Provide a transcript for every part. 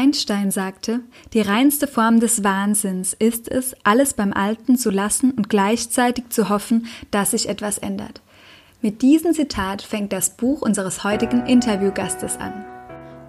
Einstein sagte, die reinste Form des Wahnsinns ist es, alles beim Alten zu lassen und gleichzeitig zu hoffen, dass sich etwas ändert. Mit diesem Zitat fängt das Buch unseres heutigen Interviewgastes an.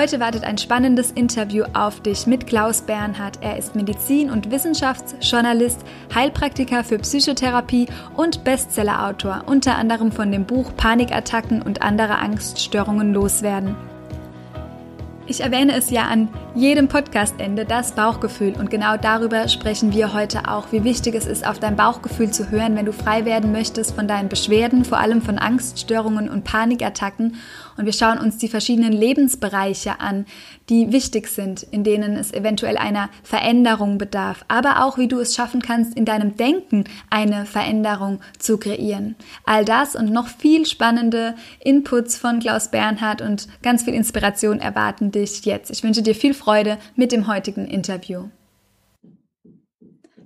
Heute wartet ein spannendes Interview auf dich mit Klaus Bernhard. Er ist Medizin- und Wissenschaftsjournalist, Heilpraktiker für Psychotherapie und Bestsellerautor, unter anderem von dem Buch Panikattacken und andere Angststörungen loswerden. Ich erwähne es ja an jedem Podcastende, das Bauchgefühl. Und genau darüber sprechen wir heute auch, wie wichtig es ist, auf dein Bauchgefühl zu hören, wenn du frei werden möchtest von deinen Beschwerden, vor allem von Angststörungen und Panikattacken. Und wir schauen uns die verschiedenen Lebensbereiche an, die wichtig sind, in denen es eventuell einer Veränderung bedarf. Aber auch, wie du es schaffen kannst, in deinem Denken eine Veränderung zu kreieren. All das und noch viel spannende Inputs von Klaus Bernhard und ganz viel Inspiration erwarten dich jetzt. Ich wünsche dir viel Freude mit dem heutigen Interview.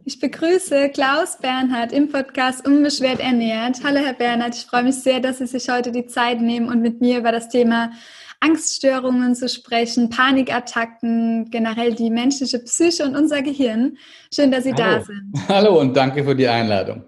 Ich begrüße Klaus Bernhard im Podcast Unbeschwert ernährt. Hallo Herr Bernhard, ich freue mich sehr, dass Sie sich heute die Zeit nehmen und mit mir über das Thema Angststörungen zu sprechen, Panikattacken, generell die menschliche Psyche und unser Gehirn. Schön, dass Sie Hallo. da sind. Hallo und danke für die Einladung.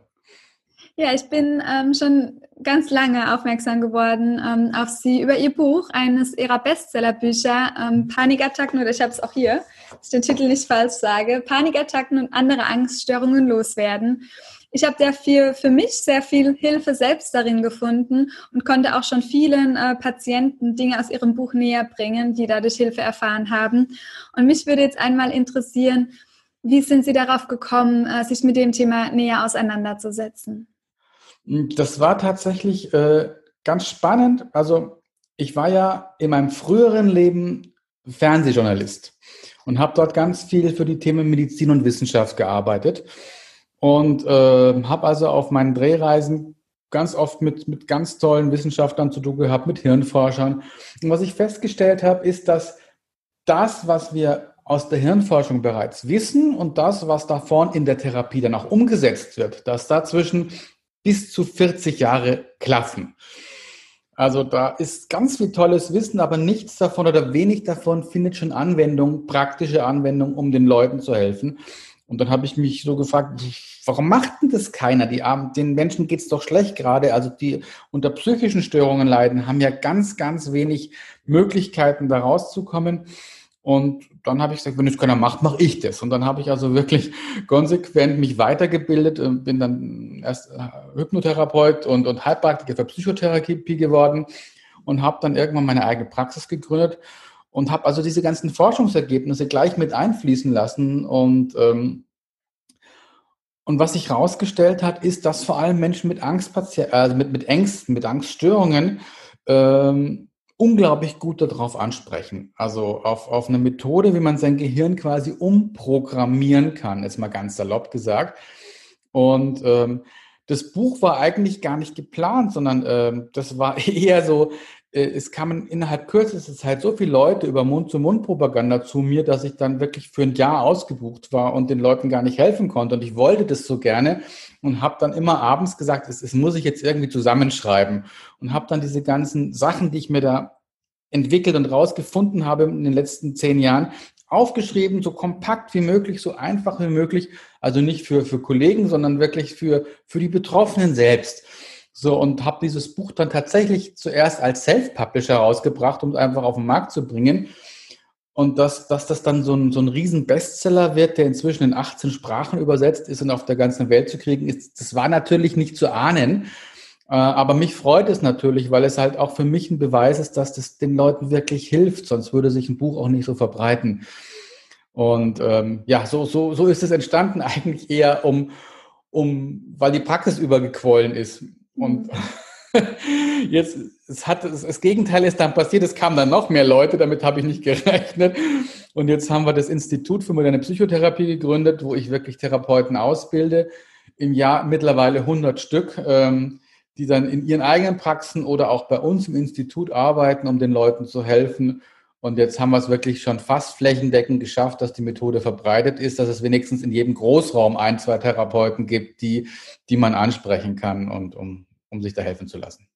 Ja, ich bin ähm, schon ganz lange aufmerksam geworden ähm, auf Sie über Ihr Buch, eines Ihrer Bestsellerbücher, ähm, Panikattacken, oder ich habe es auch hier, dass ich den Titel nicht falsch sage, Panikattacken und andere Angststörungen loswerden. Ich habe sehr viel, für mich sehr viel Hilfe selbst darin gefunden und konnte auch schon vielen äh, Patienten Dinge aus ihrem Buch näher bringen, die dadurch Hilfe erfahren haben. Und mich würde jetzt einmal interessieren, wie sind Sie darauf gekommen, äh, sich mit dem Thema näher auseinanderzusetzen? Das war tatsächlich äh, ganz spannend. Also ich war ja in meinem früheren Leben Fernsehjournalist und habe dort ganz viel für die Themen Medizin und Wissenschaft gearbeitet und äh, habe also auf meinen Drehreisen ganz oft mit, mit ganz tollen Wissenschaftlern zu tun gehabt, mit Hirnforschern. Und was ich festgestellt habe, ist, dass das, was wir aus der Hirnforschung bereits wissen und das, was davon in der Therapie dann auch umgesetzt wird, dass dazwischen bis zu 40 Jahre klaffen. Also da ist ganz viel tolles Wissen, aber nichts davon oder wenig davon findet schon Anwendung, praktische Anwendung, um den Leuten zu helfen. Und dann habe ich mich so gefragt, warum macht denn das keiner? Die Armen, den Menschen geht's doch schlecht gerade. Also die unter psychischen Störungen leiden, haben ja ganz, ganz wenig Möglichkeiten, da rauszukommen. Und dann habe ich gesagt, wenn es keiner macht, mache ich das. Und dann habe ich also wirklich konsequent mich weitergebildet, und bin dann erst äh, Hypnotherapeut und, und Heilpraktiker für Psychotherapie geworden und habe dann irgendwann meine eigene Praxis gegründet und habe also diese ganzen Forschungsergebnisse gleich mit einfließen lassen. Und, ähm, und was sich herausgestellt hat, ist, dass vor allem Menschen mit Angst, also mit, mit Ängsten, mit Angststörungen, ähm, unglaublich gut darauf ansprechen. Also auf, auf eine Methode, wie man sein Gehirn quasi umprogrammieren kann, ist mal ganz salopp gesagt. Und ähm, das Buch war eigentlich gar nicht geplant, sondern ähm, das war eher so, es kamen innerhalb kürzester Zeit so viele Leute über Mund-zu-Mund-Propaganda zu mir, dass ich dann wirklich für ein Jahr ausgebucht war und den Leuten gar nicht helfen konnte. Und ich wollte das so gerne und habe dann immer abends gesagt, es, es muss ich jetzt irgendwie zusammenschreiben. Und habe dann diese ganzen Sachen, die ich mir da entwickelt und rausgefunden habe in den letzten zehn Jahren, aufgeschrieben, so kompakt wie möglich, so einfach wie möglich. Also nicht für, für Kollegen, sondern wirklich für, für die Betroffenen selbst. So, und habe dieses Buch dann tatsächlich zuerst als Self-Publisher rausgebracht, um es einfach auf den Markt zu bringen. Und dass, dass das dann so ein, so ein riesen Bestseller wird, der inzwischen in 18 Sprachen übersetzt ist und auf der ganzen Welt zu kriegen ist, das war natürlich nicht zu ahnen. Äh, aber mich freut es natürlich, weil es halt auch für mich ein Beweis ist, dass das den Leuten wirklich hilft. Sonst würde sich ein Buch auch nicht so verbreiten. Und ähm, ja, so, so, so ist es entstanden eigentlich eher um, um, weil die Praxis übergequollen ist. Und Jetzt, es hat, das Gegenteil ist dann passiert, es kamen dann noch mehr Leute, damit habe ich nicht gerechnet. Und jetzt haben wir das Institut für moderne Psychotherapie gegründet, wo ich wirklich Therapeuten ausbilde. Im Jahr mittlerweile 100 Stück, ähm, die dann in ihren eigenen Praxen oder auch bei uns im Institut arbeiten, um den Leuten zu helfen. Und jetzt haben wir es wirklich schon fast flächendeckend geschafft, dass die Methode verbreitet ist, dass es wenigstens in jedem Großraum ein, zwei Therapeuten gibt, die, die man ansprechen kann und um, um sich da helfen zu lassen.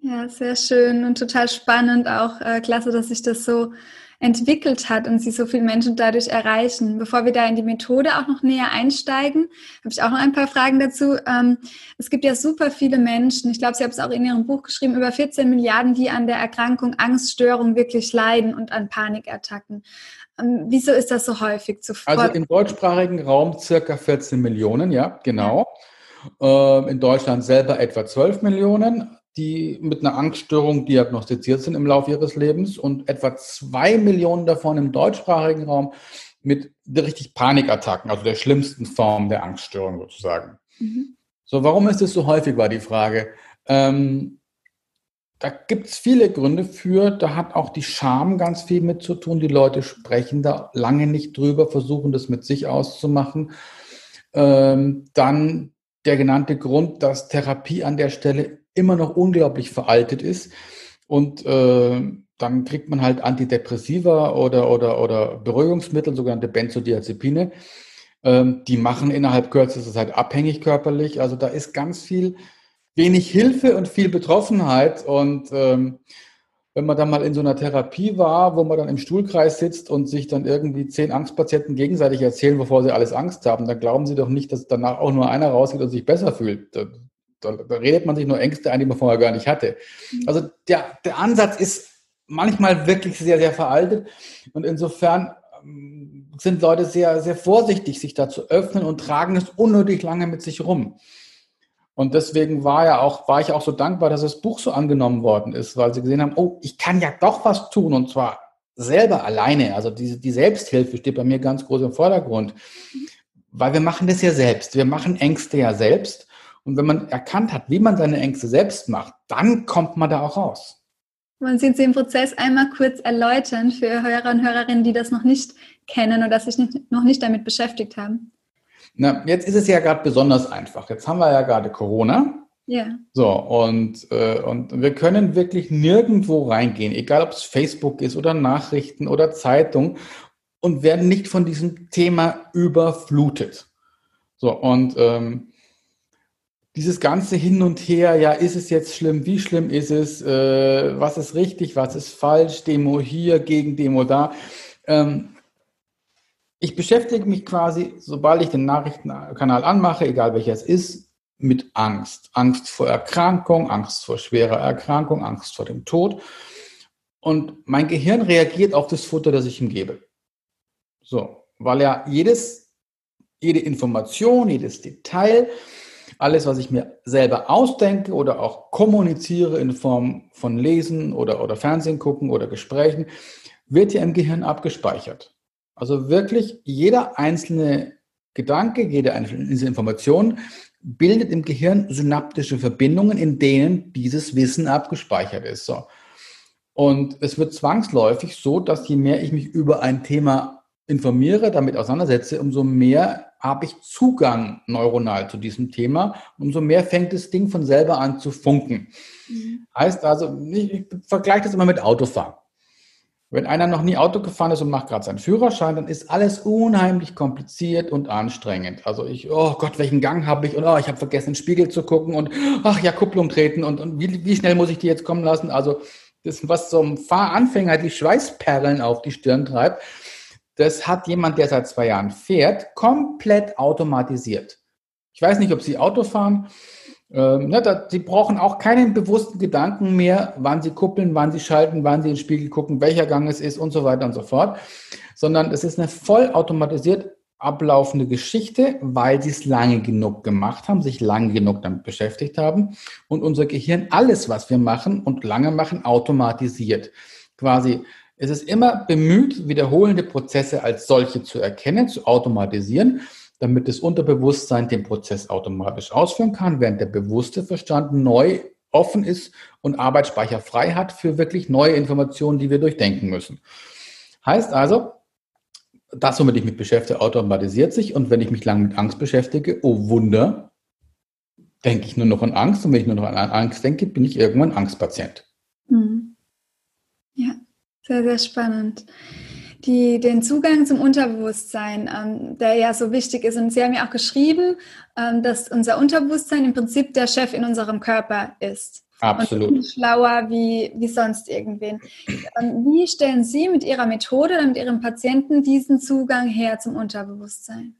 Ja, sehr schön und total spannend. Auch äh, klasse, dass sich das so entwickelt hat und sie so viele Menschen dadurch erreichen. Bevor wir da in die Methode auch noch näher einsteigen, habe ich auch noch ein paar Fragen dazu. Ähm, es gibt ja super viele Menschen, ich glaube, Sie haben es auch in Ihrem Buch geschrieben, über 14 Milliarden, die an der Erkrankung Angststörung wirklich leiden und an Panikattacken. Ähm, wieso ist das so häufig zuvor? Also im deutschsprachigen Raum circa 14 Millionen, ja, genau. Ja. Ähm, in Deutschland selber etwa 12 Millionen die mit einer Angststörung diagnostiziert sind im Laufe ihres Lebens und etwa zwei Millionen davon im deutschsprachigen Raum mit richtig Panikattacken, also der schlimmsten Form der Angststörung sozusagen. Mhm. So, warum ist das so häufig, war die Frage. Ähm, da gibt es viele Gründe für. Da hat auch die Scham ganz viel mit zu tun. Die Leute sprechen da lange nicht drüber, versuchen das mit sich auszumachen. Ähm, dann der genannte Grund, dass Therapie an der Stelle immer noch unglaublich veraltet ist. Und äh, dann kriegt man halt Antidepressiva oder, oder, oder Beruhigungsmittel, sogenannte Benzodiazepine. Ähm, die machen innerhalb kürzester Zeit abhängig körperlich. Also da ist ganz viel, wenig Hilfe und viel Betroffenheit. Und ähm, wenn man dann mal in so einer Therapie war, wo man dann im Stuhlkreis sitzt und sich dann irgendwie zehn Angstpatienten gegenseitig erzählen, bevor sie alles Angst haben, dann glauben sie doch nicht, dass danach auch nur einer rausgeht und sich besser fühlt da, da, redet man sich nur Ängste ein, die man vorher gar nicht hatte. Mhm. Also der, der Ansatz ist manchmal wirklich sehr, sehr veraltet und insofern ähm, sind Leute sehr, sehr vorsichtig, sich da zu öffnen und tragen es unnötig lange mit sich rum. Und deswegen war ja auch, war ich auch so dankbar, dass das Buch so angenommen worden ist, weil sie gesehen haben, oh, ich kann ja doch was tun und zwar selber alleine. Also die, die Selbsthilfe steht bei mir ganz groß im Vordergrund, weil wir machen das ja selbst. Wir machen Ängste ja selbst und wenn man erkannt hat, wie man seine Ängste selbst macht, dann kommt man da auch raus. Wollen Sie den Prozess einmal kurz erläutern für Hörer und Hörerinnen, die das noch nicht kennen oder sich nicht, noch nicht damit beschäftigt haben? Na, jetzt ist es ja gerade besonders einfach. Jetzt haben wir ja gerade Corona. Ja. So, und, äh, und wir können wirklich nirgendwo reingehen, egal ob es Facebook ist oder Nachrichten oder Zeitung, und werden nicht von diesem Thema überflutet. So, und ähm, dieses ganze Hin und Her, ja, ist es jetzt schlimm, wie schlimm ist es, äh, was ist richtig, was ist falsch, Demo hier, gegen Demo da. Ähm, ich beschäftige mich quasi, sobald ich den Nachrichtenkanal anmache, egal welcher es ist, mit Angst. Angst vor Erkrankung, Angst vor schwerer Erkrankung, Angst vor dem Tod. Und mein Gehirn reagiert auf das Futter, das ich ihm gebe. So, weil ja jedes, jede Information, jedes Detail, alles, was ich mir selber ausdenke oder auch kommuniziere in Form von Lesen oder, oder Fernsehen gucken oder Gesprächen, wird ja im Gehirn abgespeichert. Also wirklich jeder einzelne Gedanke, jede einzelne Information bildet im Gehirn synaptische Verbindungen, in denen dieses Wissen abgespeichert ist. So. Und es wird zwangsläufig so, dass je mehr ich mich über ein Thema informiere, damit auseinandersetze, umso mehr habe ich Zugang neuronal zu diesem Thema, umso mehr fängt das Ding von selber an zu funken. Mhm. Heißt also, ich, ich vergleiche das immer mit Autofahren. Wenn einer noch nie Auto gefahren ist und macht gerade seinen Führerschein, dann ist alles unheimlich kompliziert und anstrengend. Also ich, oh Gott, welchen Gang habe ich? Und oh, ich habe vergessen, in den Spiegel zu gucken und ach ja, Kupplung treten und, und wie, wie schnell muss ich die jetzt kommen lassen? Also das, was so einem Fahranfänger die Schweißperlen auf die Stirn treibt, das hat jemand, der seit zwei Jahren fährt, komplett automatisiert. Ich weiß nicht, ob Sie Auto fahren. Ähm, ne, da, Sie brauchen auch keinen bewussten Gedanken mehr, wann Sie kuppeln, wann Sie schalten, wann Sie in den Spiegel gucken, welcher Gang es ist und so weiter und so fort. Sondern es ist eine vollautomatisiert ablaufende Geschichte, weil Sie es lange genug gemacht haben, sich lange genug damit beschäftigt haben und unser Gehirn alles, was wir machen und lange machen, automatisiert. Quasi es ist immer bemüht, wiederholende Prozesse als solche zu erkennen, zu automatisieren, damit das Unterbewusstsein den Prozess automatisch ausführen kann, während der bewusste Verstand neu offen ist und Arbeitsspeicher frei hat für wirklich neue Informationen, die wir durchdenken müssen. Heißt also, das, womit ich mich beschäftige, automatisiert sich und wenn ich mich lange mit Angst beschäftige, oh Wunder, denke ich nur noch an Angst und wenn ich nur noch an Angst denke, bin ich irgendwann Angstpatient. Mhm. Ja, sehr, sehr spannend. Die, den Zugang zum Unterbewusstsein, ähm, der ja so wichtig ist. Und Sie haben ja auch geschrieben, ähm, dass unser Unterbewusstsein im Prinzip der Chef in unserem Körper ist. Absolut. Und schlauer wie, wie sonst irgendwen. Ähm, wie stellen Sie mit Ihrer Methode oder mit Ihrem Patienten diesen Zugang her zum Unterbewusstsein?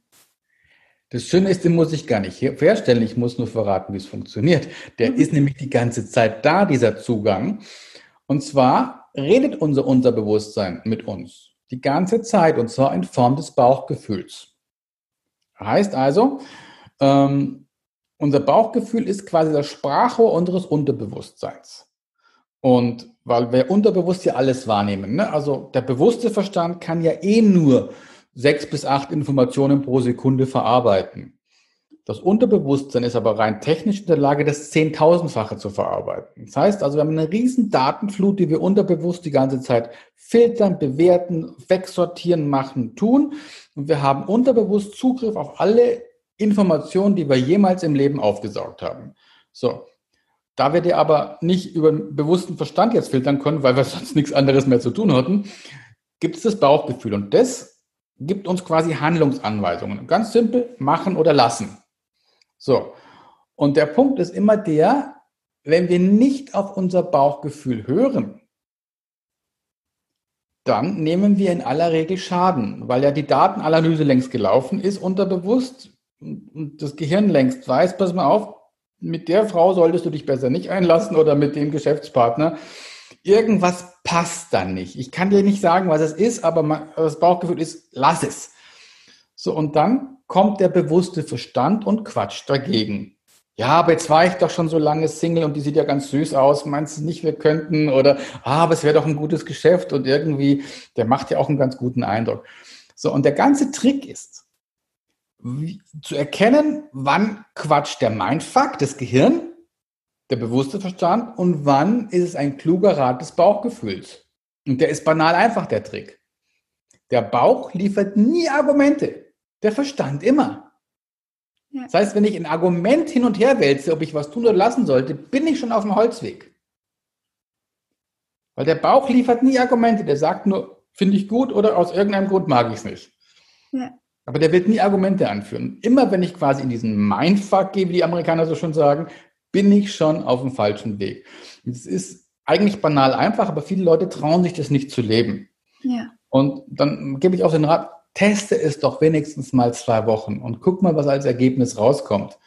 Das Schöne ist, den muss ich gar nicht herstellen, ich muss nur verraten, wie es funktioniert. Der mhm. ist nämlich die ganze Zeit da, dieser Zugang. Und zwar redet unser Unterbewusstsein mit uns die ganze Zeit und zwar in Form des Bauchgefühls. Heißt also, ähm, unser Bauchgefühl ist quasi das Sprachrohr unseres Unterbewusstseins. Und weil wir unterbewusst ja alles wahrnehmen, ne? also der bewusste Verstand kann ja eh nur sechs bis acht Informationen pro Sekunde verarbeiten. Das Unterbewusstsein ist aber rein technisch in der Lage, das Zehntausendfache zu verarbeiten. Das heißt also, wir haben eine riesen Datenflut, die wir unterbewusst die ganze Zeit filtern, bewerten, wegsortieren, machen, tun. Und wir haben unterbewusst Zugriff auf alle Informationen, die wir jemals im Leben aufgesaugt haben. So. Da wir die aber nicht über den bewussten Verstand jetzt filtern können, weil wir sonst nichts anderes mehr zu tun hatten, gibt es das Bauchgefühl. Und das gibt uns quasi Handlungsanweisungen. Ganz simpel, machen oder lassen. So. Und der Punkt ist immer der, wenn wir nicht auf unser Bauchgefühl hören, dann nehmen wir in aller Regel Schaden, weil ja die Datenanalyse längst gelaufen ist, unterbewusst und das Gehirn längst weiß, pass mal auf, mit der Frau solltest du dich besser nicht einlassen oder mit dem Geschäftspartner. Irgendwas passt dann nicht. Ich kann dir nicht sagen, was es ist, aber das Bauchgefühl ist, lass es. So, und dann kommt der bewusste Verstand und quatscht dagegen. Ja, aber jetzt war ich doch schon so lange Single und die sieht ja ganz süß aus. Meinst du nicht, wir könnten? Oder, ah, aber es wäre doch ein gutes Geschäft und irgendwie, der macht ja auch einen ganz guten Eindruck. So, und der ganze Trick ist, wie, zu erkennen, wann quatscht der Mindfuck, das Gehirn, der bewusste Verstand und wann ist es ein kluger Rat des Bauchgefühls. Und der ist banal einfach, der Trick. Der Bauch liefert nie Argumente. Der Verstand immer. Ja. Das heißt, wenn ich ein Argument hin und her wälze, ob ich was tun oder lassen sollte, bin ich schon auf dem Holzweg. Weil der Bauch liefert nie Argumente. Der sagt nur, finde ich gut oder aus irgendeinem Grund mag ich es nicht. Ja. Aber der wird nie Argumente anführen. Immer wenn ich quasi in diesen Mindfuck gehe, wie die Amerikaner so schon sagen, bin ich schon auf dem falschen Weg. Es ist eigentlich banal einfach, aber viele Leute trauen sich das nicht zu leben. Ja. Und dann gebe ich auch den Rat, teste es doch wenigstens mal zwei Wochen und guck mal, was als Ergebnis rauskommt.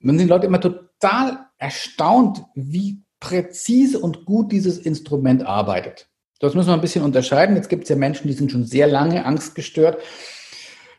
Und dann sind Leute immer total erstaunt, wie präzise und gut dieses Instrument arbeitet. Das müssen wir ein bisschen unterscheiden. Jetzt gibt es ja Menschen, die sind schon sehr lange angstgestört.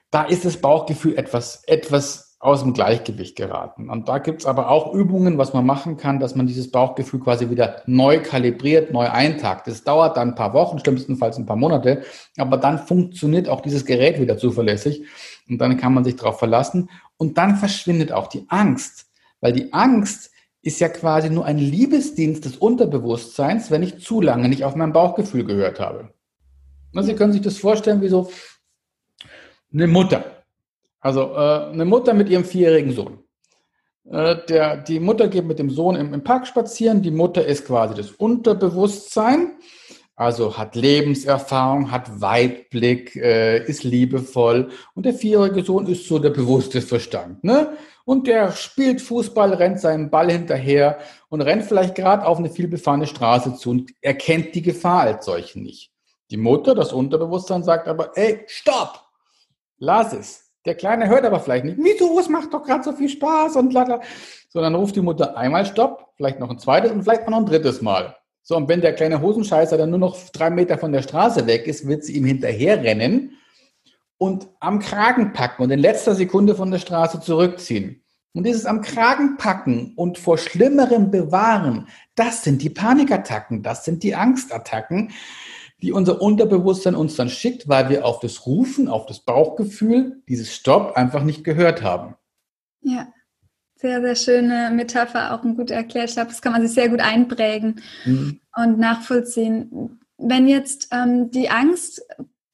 Da ist das Bauchgefühl etwas, etwas aus dem Gleichgewicht geraten. Und da gibt es aber auch Übungen, was man machen kann, dass man dieses Bauchgefühl quasi wieder neu kalibriert, neu eintagt. Das dauert dann ein paar Wochen, schlimmstenfalls ein paar Monate, aber dann funktioniert auch dieses Gerät wieder zuverlässig und dann kann man sich darauf verlassen und dann verschwindet auch die Angst, weil die Angst ist ja quasi nur ein Liebesdienst des Unterbewusstseins, wenn ich zu lange nicht auf mein Bauchgefühl gehört habe. Sie können sich das vorstellen wie so eine Mutter also äh, eine Mutter mit ihrem vierjährigen Sohn. Äh, der, die Mutter geht mit dem Sohn im, im Park spazieren. Die Mutter ist quasi das Unterbewusstsein, also hat Lebenserfahrung, hat Weitblick, äh, ist liebevoll. Und der vierjährige Sohn ist so der bewusste Verstand. Ne? Und der spielt Fußball, rennt seinen Ball hinterher und rennt vielleicht gerade auf eine vielbefahrene Straße zu und erkennt die Gefahr als solche nicht. Die Mutter, das Unterbewusstsein, sagt aber, ey, stopp, lass es. Der Kleine hört aber vielleicht nicht, wieso, es macht doch gerade so viel Spaß und lala. So, dann ruft die Mutter einmal Stopp, vielleicht noch ein zweites und vielleicht auch noch ein drittes Mal. So, und wenn der kleine Hosenscheißer dann nur noch drei Meter von der Straße weg ist, wird sie ihm hinterher rennen und am Kragen packen und in letzter Sekunde von der Straße zurückziehen. Und dieses am Kragen packen und vor Schlimmerem bewahren, das sind die Panikattacken, das sind die Angstattacken, die unser Unterbewusstsein uns dann schickt, weil wir auf das Rufen, auf das Bauchgefühl, dieses Stopp einfach nicht gehört haben. Ja. Sehr, sehr schöne Metapher, auch ein gut erklärt. Ich glaube, das kann man sich sehr gut einprägen mhm. und nachvollziehen. Wenn jetzt ähm, die Angst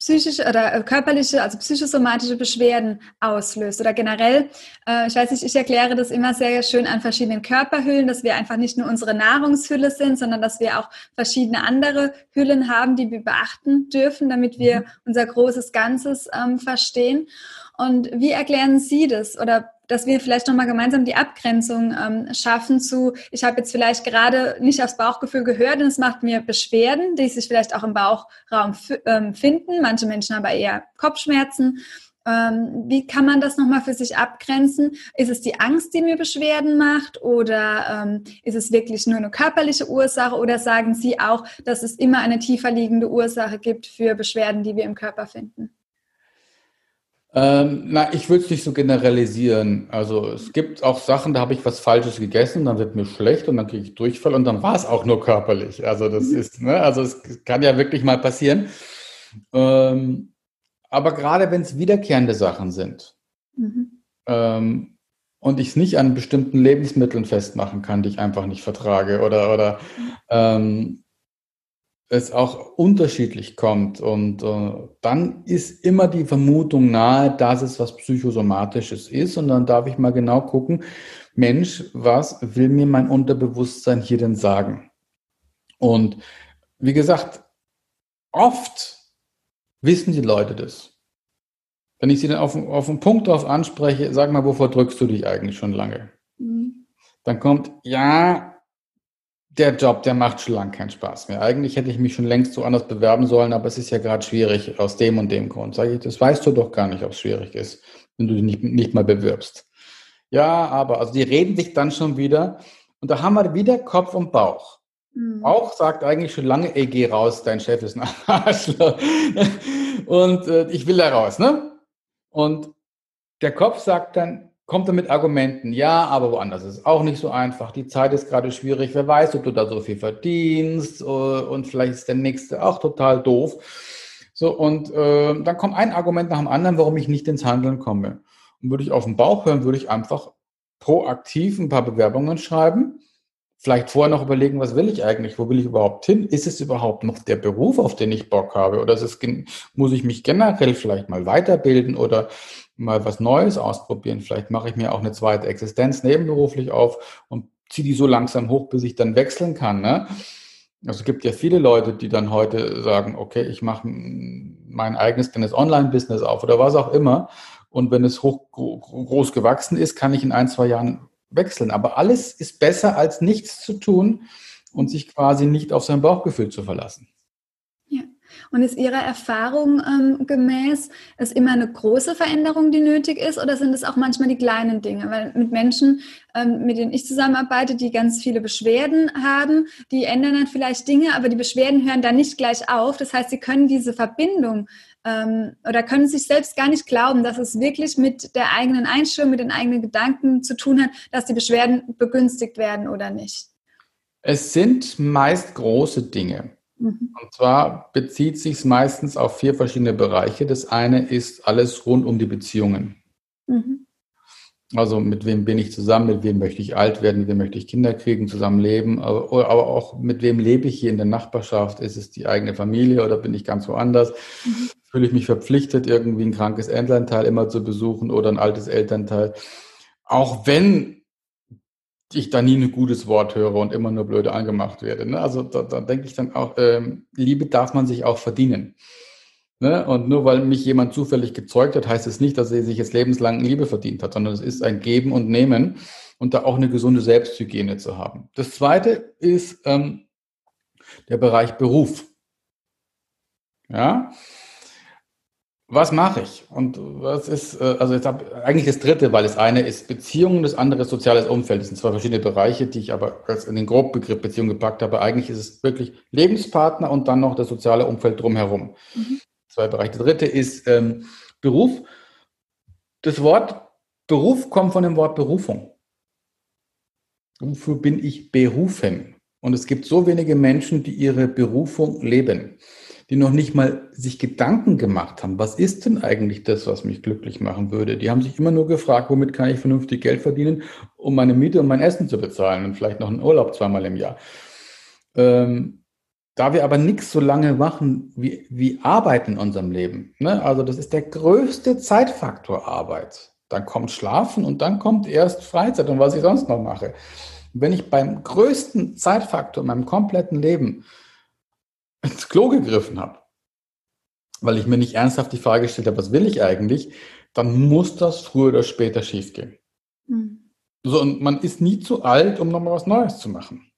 psychische oder äh, körperliche, also psychosomatische Beschwerden auslöst oder generell, äh, ich weiß nicht, ich erkläre das immer sehr schön an verschiedenen Körperhüllen, dass wir einfach nicht nur unsere Nahrungshülle sind, sondern dass wir auch verschiedene andere Hüllen haben, die wir beachten dürfen, damit wir mhm. unser großes Ganzes ähm, verstehen. Und wie erklären Sie das oder dass wir vielleicht nochmal gemeinsam die Abgrenzung ähm, schaffen zu, ich habe jetzt vielleicht gerade nicht aufs Bauchgefühl gehört und es macht mir Beschwerden, die sich vielleicht auch im Bauchraum ähm, finden. Manche Menschen haben aber eher Kopfschmerzen. Ähm, wie kann man das nochmal für sich abgrenzen? Ist es die Angst, die mir Beschwerden macht oder ähm, ist es wirklich nur eine körperliche Ursache oder sagen Sie auch, dass es immer eine tiefer liegende Ursache gibt für Beschwerden, die wir im Körper finden? Ähm, na, ich würde es nicht so generalisieren. Also es gibt auch Sachen, da habe ich was Falsches gegessen, dann wird mir schlecht und dann kriege ich Durchfall und dann war es auch nur körperlich. Also das mhm. ist, ne, also es kann ja wirklich mal passieren. Ähm, aber gerade wenn es wiederkehrende Sachen sind mhm. ähm, und ich es nicht an bestimmten Lebensmitteln festmachen kann, die ich einfach nicht vertrage oder oder mhm. ähm, es auch unterschiedlich kommt. Und äh, dann ist immer die Vermutung nahe, dass es was Psychosomatisches ist. Und dann darf ich mal genau gucken, Mensch, was will mir mein Unterbewusstsein hier denn sagen? Und wie gesagt, oft wissen die Leute das. Wenn ich sie dann auf, auf einen Punkt drauf anspreche, sag mal, wovor drückst du dich eigentlich schon lange? Mhm. Dann kommt, ja, der Job, der macht schon lange keinen Spaß mehr. Eigentlich hätte ich mich schon längst so anders bewerben sollen, aber es ist ja gerade schwierig aus dem und dem Grund. Sage ich, das weißt du doch gar nicht, ob es schwierig ist, wenn du dich nicht, nicht mal bewirbst. Ja, aber also die reden sich dann schon wieder und da haben wir wieder Kopf und Bauch. Mhm. Bauch sagt eigentlich schon lange, ey, geh raus, dein Chef ist ein Arschloch. und äh, ich will da raus, ne? Und der Kopf sagt dann, kommt er mit Argumenten, ja, aber woanders ist es auch nicht so einfach. Die Zeit ist gerade schwierig. Wer weiß, ob du da so viel verdienst äh, und vielleicht ist der nächste auch total doof. So, und äh, dann kommt ein Argument nach dem anderen, warum ich nicht ins Handeln komme. Und würde ich auf den Bauch hören, würde ich einfach proaktiv ein paar Bewerbungen schreiben. Vielleicht vorher noch überlegen, was will ich eigentlich? Wo will ich überhaupt hin? Ist es überhaupt noch der Beruf, auf den ich Bock habe? Oder es, muss ich mich generell vielleicht mal weiterbilden oder mal was Neues ausprobieren. Vielleicht mache ich mir auch eine zweite Existenz nebenberuflich auf und ziehe die so langsam hoch, bis ich dann wechseln kann. Ne? Also es gibt ja viele Leute, die dann heute sagen, okay, ich mache mein eigenes kleines Online-Business auf oder was auch immer. Und wenn es hoch, groß gewachsen ist, kann ich in ein, zwei Jahren wechseln. Aber alles ist besser, als nichts zu tun und sich quasi nicht auf sein Bauchgefühl zu verlassen. Und ist Ihrer Erfahrung ähm, gemäß es immer eine große Veränderung, die nötig ist, oder sind es auch manchmal die kleinen Dinge? Weil mit Menschen, ähm, mit denen ich zusammenarbeite, die ganz viele Beschwerden haben, die ändern dann vielleicht Dinge, aber die Beschwerden hören dann nicht gleich auf. Das heißt, sie können diese Verbindung ähm, oder können sich selbst gar nicht glauben, dass es wirklich mit der eigenen Einstellung, mit den eigenen Gedanken zu tun hat, dass die Beschwerden begünstigt werden oder nicht. Es sind meist große Dinge. Mhm. Und zwar bezieht sich es meistens auf vier verschiedene Bereiche. Das eine ist alles rund um die Beziehungen. Mhm. Also mit wem bin ich zusammen, mit wem möchte ich alt werden, mit wem möchte ich Kinder kriegen, zusammenleben, aber, aber auch mit wem lebe ich hier in der Nachbarschaft. Ist es die eigene Familie oder bin ich ganz woanders? Mhm. Fühle ich mich verpflichtet, irgendwie ein krankes Elternteil immer zu besuchen oder ein altes Elternteil? Auch wenn ich da nie ein gutes Wort höre und immer nur blöde angemacht werde. Ne? Also da, da denke ich dann auch, ähm, Liebe darf man sich auch verdienen. Ne? Und nur weil mich jemand zufällig gezeugt hat, heißt es nicht, dass er sich jetzt lebenslang Liebe verdient hat, sondern es ist ein Geben und Nehmen und da auch eine gesunde Selbsthygiene zu haben. Das Zweite ist ähm, der Bereich Beruf. Ja, was mache ich? Und was ist, äh, also jetzt habe eigentlich das dritte, weil das eine ist Beziehungen, das andere ist soziales Umfeld. Das sind zwei verschiedene Bereiche, die ich aber in den Grobbegriff Beziehung gepackt habe. Eigentlich ist es wirklich Lebenspartner und dann noch das soziale Umfeld drumherum. Mhm. Zwei Bereiche. Der dritte ist ähm, Beruf. Das Wort Beruf kommt von dem Wort Berufung. Wofür bin ich berufen? Und es gibt so wenige Menschen, die ihre Berufung leben. Die noch nicht mal sich Gedanken gemacht haben, was ist denn eigentlich das, was mich glücklich machen würde? Die haben sich immer nur gefragt, womit kann ich vernünftig Geld verdienen, um meine Miete und mein Essen zu bezahlen und vielleicht noch einen Urlaub zweimal im Jahr. Ähm, da wir aber nichts so lange machen wie, wie Arbeit in unserem Leben, ne? also das ist der größte Zeitfaktor Arbeit. Dann kommt Schlafen und dann kommt erst Freizeit und was ich sonst noch mache. Wenn ich beim größten Zeitfaktor in meinem kompletten Leben ins Klo gegriffen habe, weil ich mir nicht ernsthaft die Frage gestellt habe, was will ich eigentlich, dann muss das früher oder später schiefgehen. Mhm. So, und man ist nie zu alt, um nochmal was Neues zu machen.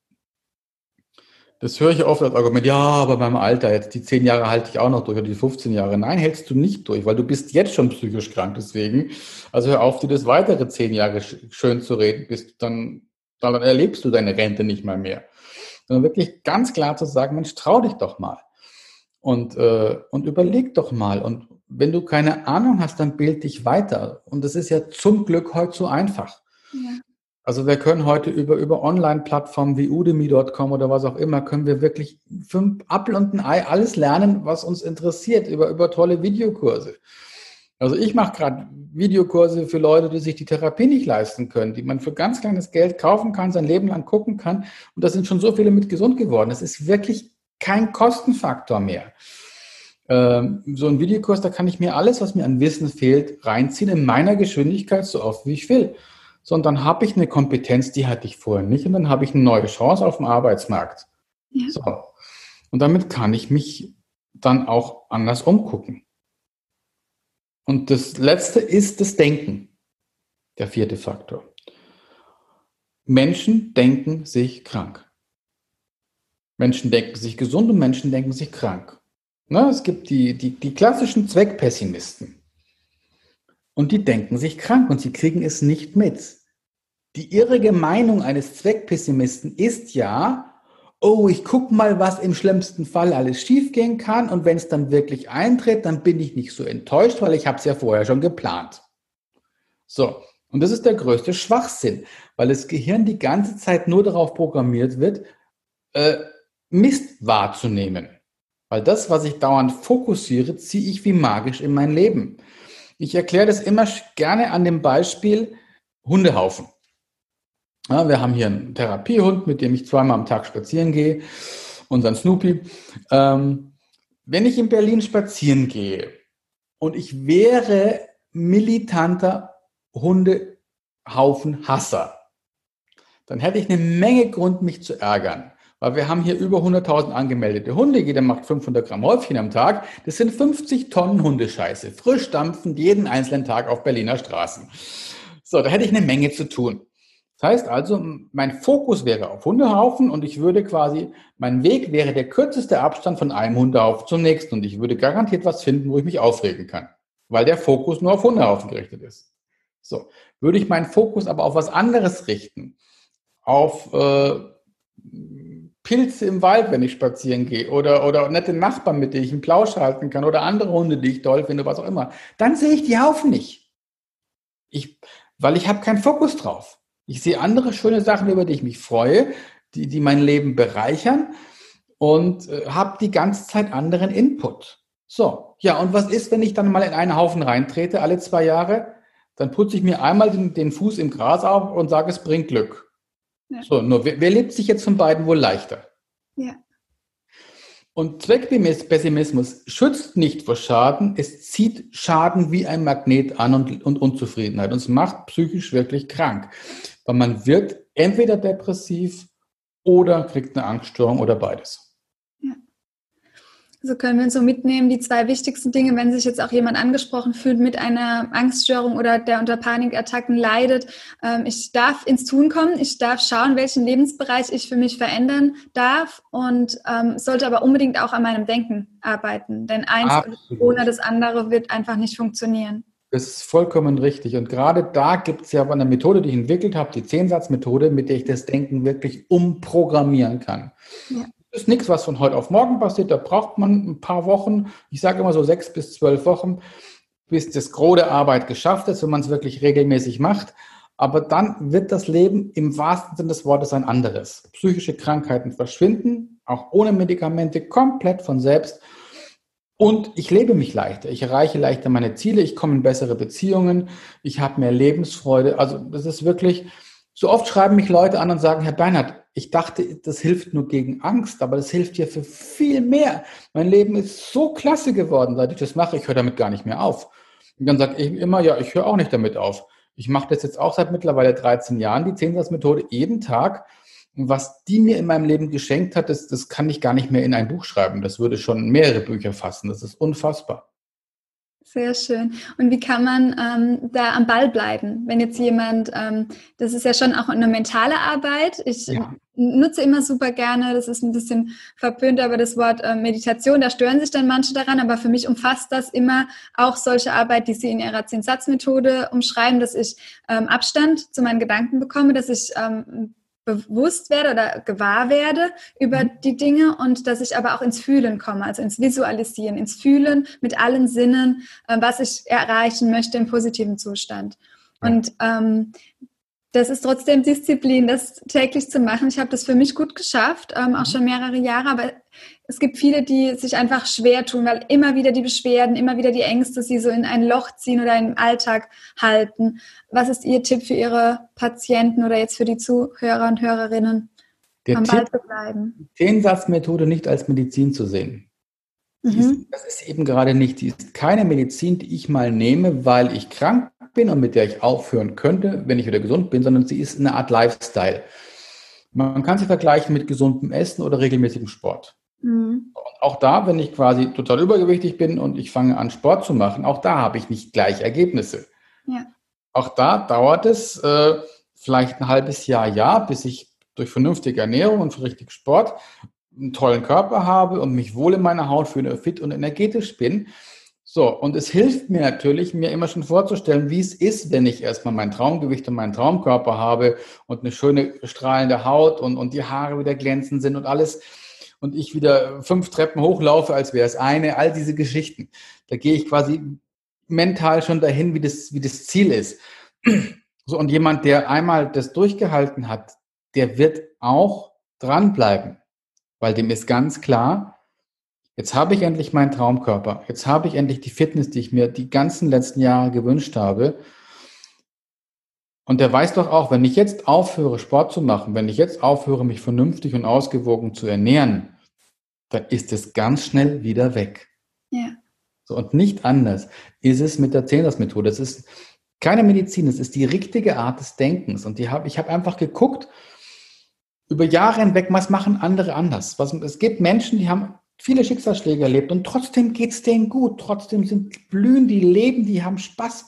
Das höre ich oft als Argument, ja, aber beim Alter, jetzt die zehn Jahre halte ich auch noch durch oder die 15 Jahre. Nein, hältst du nicht durch, weil du bist jetzt schon psychisch krank deswegen. Also hör auf, dir das weitere zehn Jahre schön zu reden, bis dann, dann erlebst du deine Rente nicht mal mehr sondern wirklich ganz klar zu sagen, Mensch, trau dich doch mal und, äh, und überleg doch mal. Und wenn du keine Ahnung hast, dann bild dich weiter. Und das ist ja zum Glück heute so einfach. Ja. Also wir können heute über, über Online-Plattformen wie udemy.com oder was auch immer, können wir wirklich fünf Apfel und ein Ei alles lernen, was uns interessiert, über, über tolle Videokurse. Also ich mache gerade Videokurse für Leute, die sich die Therapie nicht leisten können, die man für ganz kleines Geld kaufen kann, sein Leben lang gucken kann. Und da sind schon so viele mit gesund geworden. Das ist wirklich kein Kostenfaktor mehr. Ähm, so ein Videokurs, da kann ich mir alles, was mir an Wissen fehlt, reinziehen in meiner Geschwindigkeit so oft, wie ich will. So, und dann habe ich eine Kompetenz, die hatte ich vorher nicht. Und dann habe ich eine neue Chance auf dem Arbeitsmarkt. Ja. So. Und damit kann ich mich dann auch anders umgucken. Und das letzte ist das Denken, der vierte Faktor. Menschen denken sich krank. Menschen denken sich gesund und Menschen denken sich krank. Na, es gibt die, die, die klassischen Zweckpessimisten. Und die denken sich krank und sie kriegen es nicht mit. Die irrige Meinung eines Zweckpessimisten ist ja, oh, ich guck mal, was im schlimmsten Fall alles schiefgehen kann und wenn es dann wirklich eintritt, dann bin ich nicht so enttäuscht, weil ich habe es ja vorher schon geplant. So, und das ist der größte Schwachsinn, weil das Gehirn die ganze Zeit nur darauf programmiert wird, äh, Mist wahrzunehmen. Weil das, was ich dauernd fokussiere, ziehe ich wie magisch in mein Leben. Ich erkläre das immer gerne an dem Beispiel Hundehaufen. Ja, wir haben hier einen Therapiehund, mit dem ich zweimal am Tag spazieren gehe, unseren Snoopy. Ähm, wenn ich in Berlin spazieren gehe und ich wäre militanter Hundehaufenhasser, dann hätte ich eine Menge Grund, mich zu ärgern. Weil wir haben hier über 100.000 angemeldete Hunde. Jeder macht 500 Gramm Häufchen am Tag. Das sind 50 Tonnen Hundescheiße. Frisch dampfend jeden einzelnen Tag auf Berliner Straßen. So, da hätte ich eine Menge zu tun. Das heißt also, mein Fokus wäre auf Hundehaufen und ich würde quasi, mein Weg wäre der kürzeste Abstand von einem Hundehaufen zum nächsten und ich würde garantiert was finden, wo ich mich aufregen kann, weil der Fokus nur auf Hundehaufen gerichtet ist. So, würde ich meinen Fokus aber auf was anderes richten, auf äh, Pilze im Wald, wenn ich spazieren gehe, oder, oder nette Nachbarn, mit denen ich einen Plausch halten kann, oder andere Hunde, die ich toll finde, was auch immer, dann sehe ich die Haufen nicht. Ich, weil ich habe keinen Fokus drauf. Ich sehe andere schöne Sachen, über die ich mich freue, die, die mein Leben bereichern und äh, habe die ganze Zeit anderen Input. So, ja, und was ist, wenn ich dann mal in einen Haufen reintrete, alle zwei Jahre? Dann putze ich mir einmal den, den Fuß im Gras auf und sage, es bringt Glück. Ja. So, nur wer, wer lebt sich jetzt von beiden wohl leichter? Ja. Und Zweckpessimismus schützt nicht vor Schaden, es zieht Schaden wie ein Magnet an und, und Unzufriedenheit. Und es macht psychisch wirklich krank. Weil man wird entweder depressiv oder kriegt eine Angststörung oder beides. So können wir uns so mitnehmen, die zwei wichtigsten Dinge, wenn sich jetzt auch jemand angesprochen fühlt mit einer Angststörung oder der unter Panikattacken leidet. Ähm, ich darf ins Tun kommen, ich darf schauen, welchen Lebensbereich ich für mich verändern darf und ähm, sollte aber unbedingt auch an meinem Denken arbeiten. Denn eins Absolut. ohne das andere wird einfach nicht funktionieren. Das ist vollkommen richtig. Und gerade da gibt es ja eine Methode, die ich entwickelt habe, die Zehnsatzmethode, mit der ich das Denken wirklich umprogrammieren kann. Ja ist nichts, was von heute auf morgen passiert. Da braucht man ein paar Wochen. Ich sage immer so sechs bis zwölf Wochen, bis das Gros der Arbeit geschafft ist, wenn man es wirklich regelmäßig macht. Aber dann wird das Leben im wahrsten Sinne des Wortes ein anderes. Psychische Krankheiten verschwinden, auch ohne Medikamente, komplett von selbst. Und ich lebe mich leichter. Ich erreiche leichter meine Ziele. Ich komme in bessere Beziehungen. Ich habe mehr Lebensfreude. Also das ist wirklich, so oft schreiben mich Leute an und sagen, Herr Bernhard, ich dachte, das hilft nur gegen Angst, aber das hilft ja für viel mehr. Mein Leben ist so klasse geworden, seit ich das mache. Ich höre damit gar nicht mehr auf. Und dann sage ich immer, ja, ich höre auch nicht damit auf. Ich mache das jetzt auch seit mittlerweile 13 Jahren, die Zehnsatzmethode, jeden Tag. Was die mir in meinem Leben geschenkt hat, das, das kann ich gar nicht mehr in ein Buch schreiben. Das würde schon mehrere Bücher fassen. Das ist unfassbar. Sehr schön. Und wie kann man ähm, da am Ball bleiben, wenn jetzt jemand, ähm, das ist ja schon auch eine mentale Arbeit. Ich ja. nutze immer super gerne, das ist ein bisschen verpönt, aber das Wort äh, Meditation, da stören sich dann manche daran, aber für mich umfasst das immer auch solche Arbeit, die Sie in Ihrer Zehn-Satz-Methode umschreiben, dass ich ähm, Abstand zu meinen Gedanken bekomme, dass ich ähm, bewusst werde oder gewahr werde über mhm. die Dinge und dass ich aber auch ins Fühlen komme, also ins Visualisieren, ins Fühlen mit allen Sinnen, äh, was ich erreichen möchte im positiven Zustand. Und ähm, das ist trotzdem Disziplin, das täglich zu machen. Ich habe das für mich gut geschafft, ähm, auch mhm. schon mehrere Jahre, aber es gibt viele, die sich einfach schwer tun, weil immer wieder die Beschwerden, immer wieder die Ängste sie so in ein Loch ziehen oder im Alltag halten. Was ist Ihr Tipp für Ihre Patienten oder jetzt für die Zuhörer und Hörerinnen? Der am Tipp, Ball zu bleiben. Zehnsatzmethode nicht als Medizin zu sehen. Mhm. Ist, das ist eben gerade nicht, die ist keine Medizin, die ich mal nehme, weil ich krank bin und mit der ich aufhören könnte, wenn ich wieder gesund bin, sondern sie ist eine Art Lifestyle. Man kann sie vergleichen mit gesundem Essen oder regelmäßigem Sport. Mhm. Und auch da, wenn ich quasi total übergewichtig bin und ich fange an, Sport zu machen, auch da habe ich nicht gleich Ergebnisse. Ja. Auch da dauert es äh, vielleicht ein halbes Jahr, Jahr, bis ich durch vernünftige Ernährung und richtig Sport einen tollen Körper habe und mich wohl in meiner Haut fühle, fit und energetisch bin. So, und es hilft mir natürlich, mir immer schon vorzustellen, wie es ist, wenn ich erstmal mein Traumgewicht und meinen Traumkörper habe und eine schöne strahlende Haut und, und die Haare wieder glänzend sind und alles. Und ich wieder fünf Treppen hochlaufe, als wäre es eine. All diese Geschichten. Da gehe ich quasi mental schon dahin, wie das, wie das Ziel ist. So, und jemand, der einmal das durchgehalten hat, der wird auch dranbleiben. Weil dem ist ganz klar, Jetzt habe ich endlich meinen Traumkörper. Jetzt habe ich endlich die Fitness, die ich mir die ganzen letzten Jahre gewünscht habe. Und der weiß doch auch, wenn ich jetzt aufhöre, Sport zu machen, wenn ich jetzt aufhöre, mich vernünftig und ausgewogen zu ernähren, dann ist es ganz schnell wieder weg. Ja. So, und nicht anders ist es mit der Zehnersmethode. Es ist keine Medizin, es ist die richtige Art des Denkens. Und die hab, ich habe einfach geguckt, über Jahre hinweg, was machen andere anders? Was, es gibt Menschen, die haben viele Schicksalsschläge erlebt und trotzdem geht es denen gut. Trotzdem sind blühen, die leben, die haben Spaß.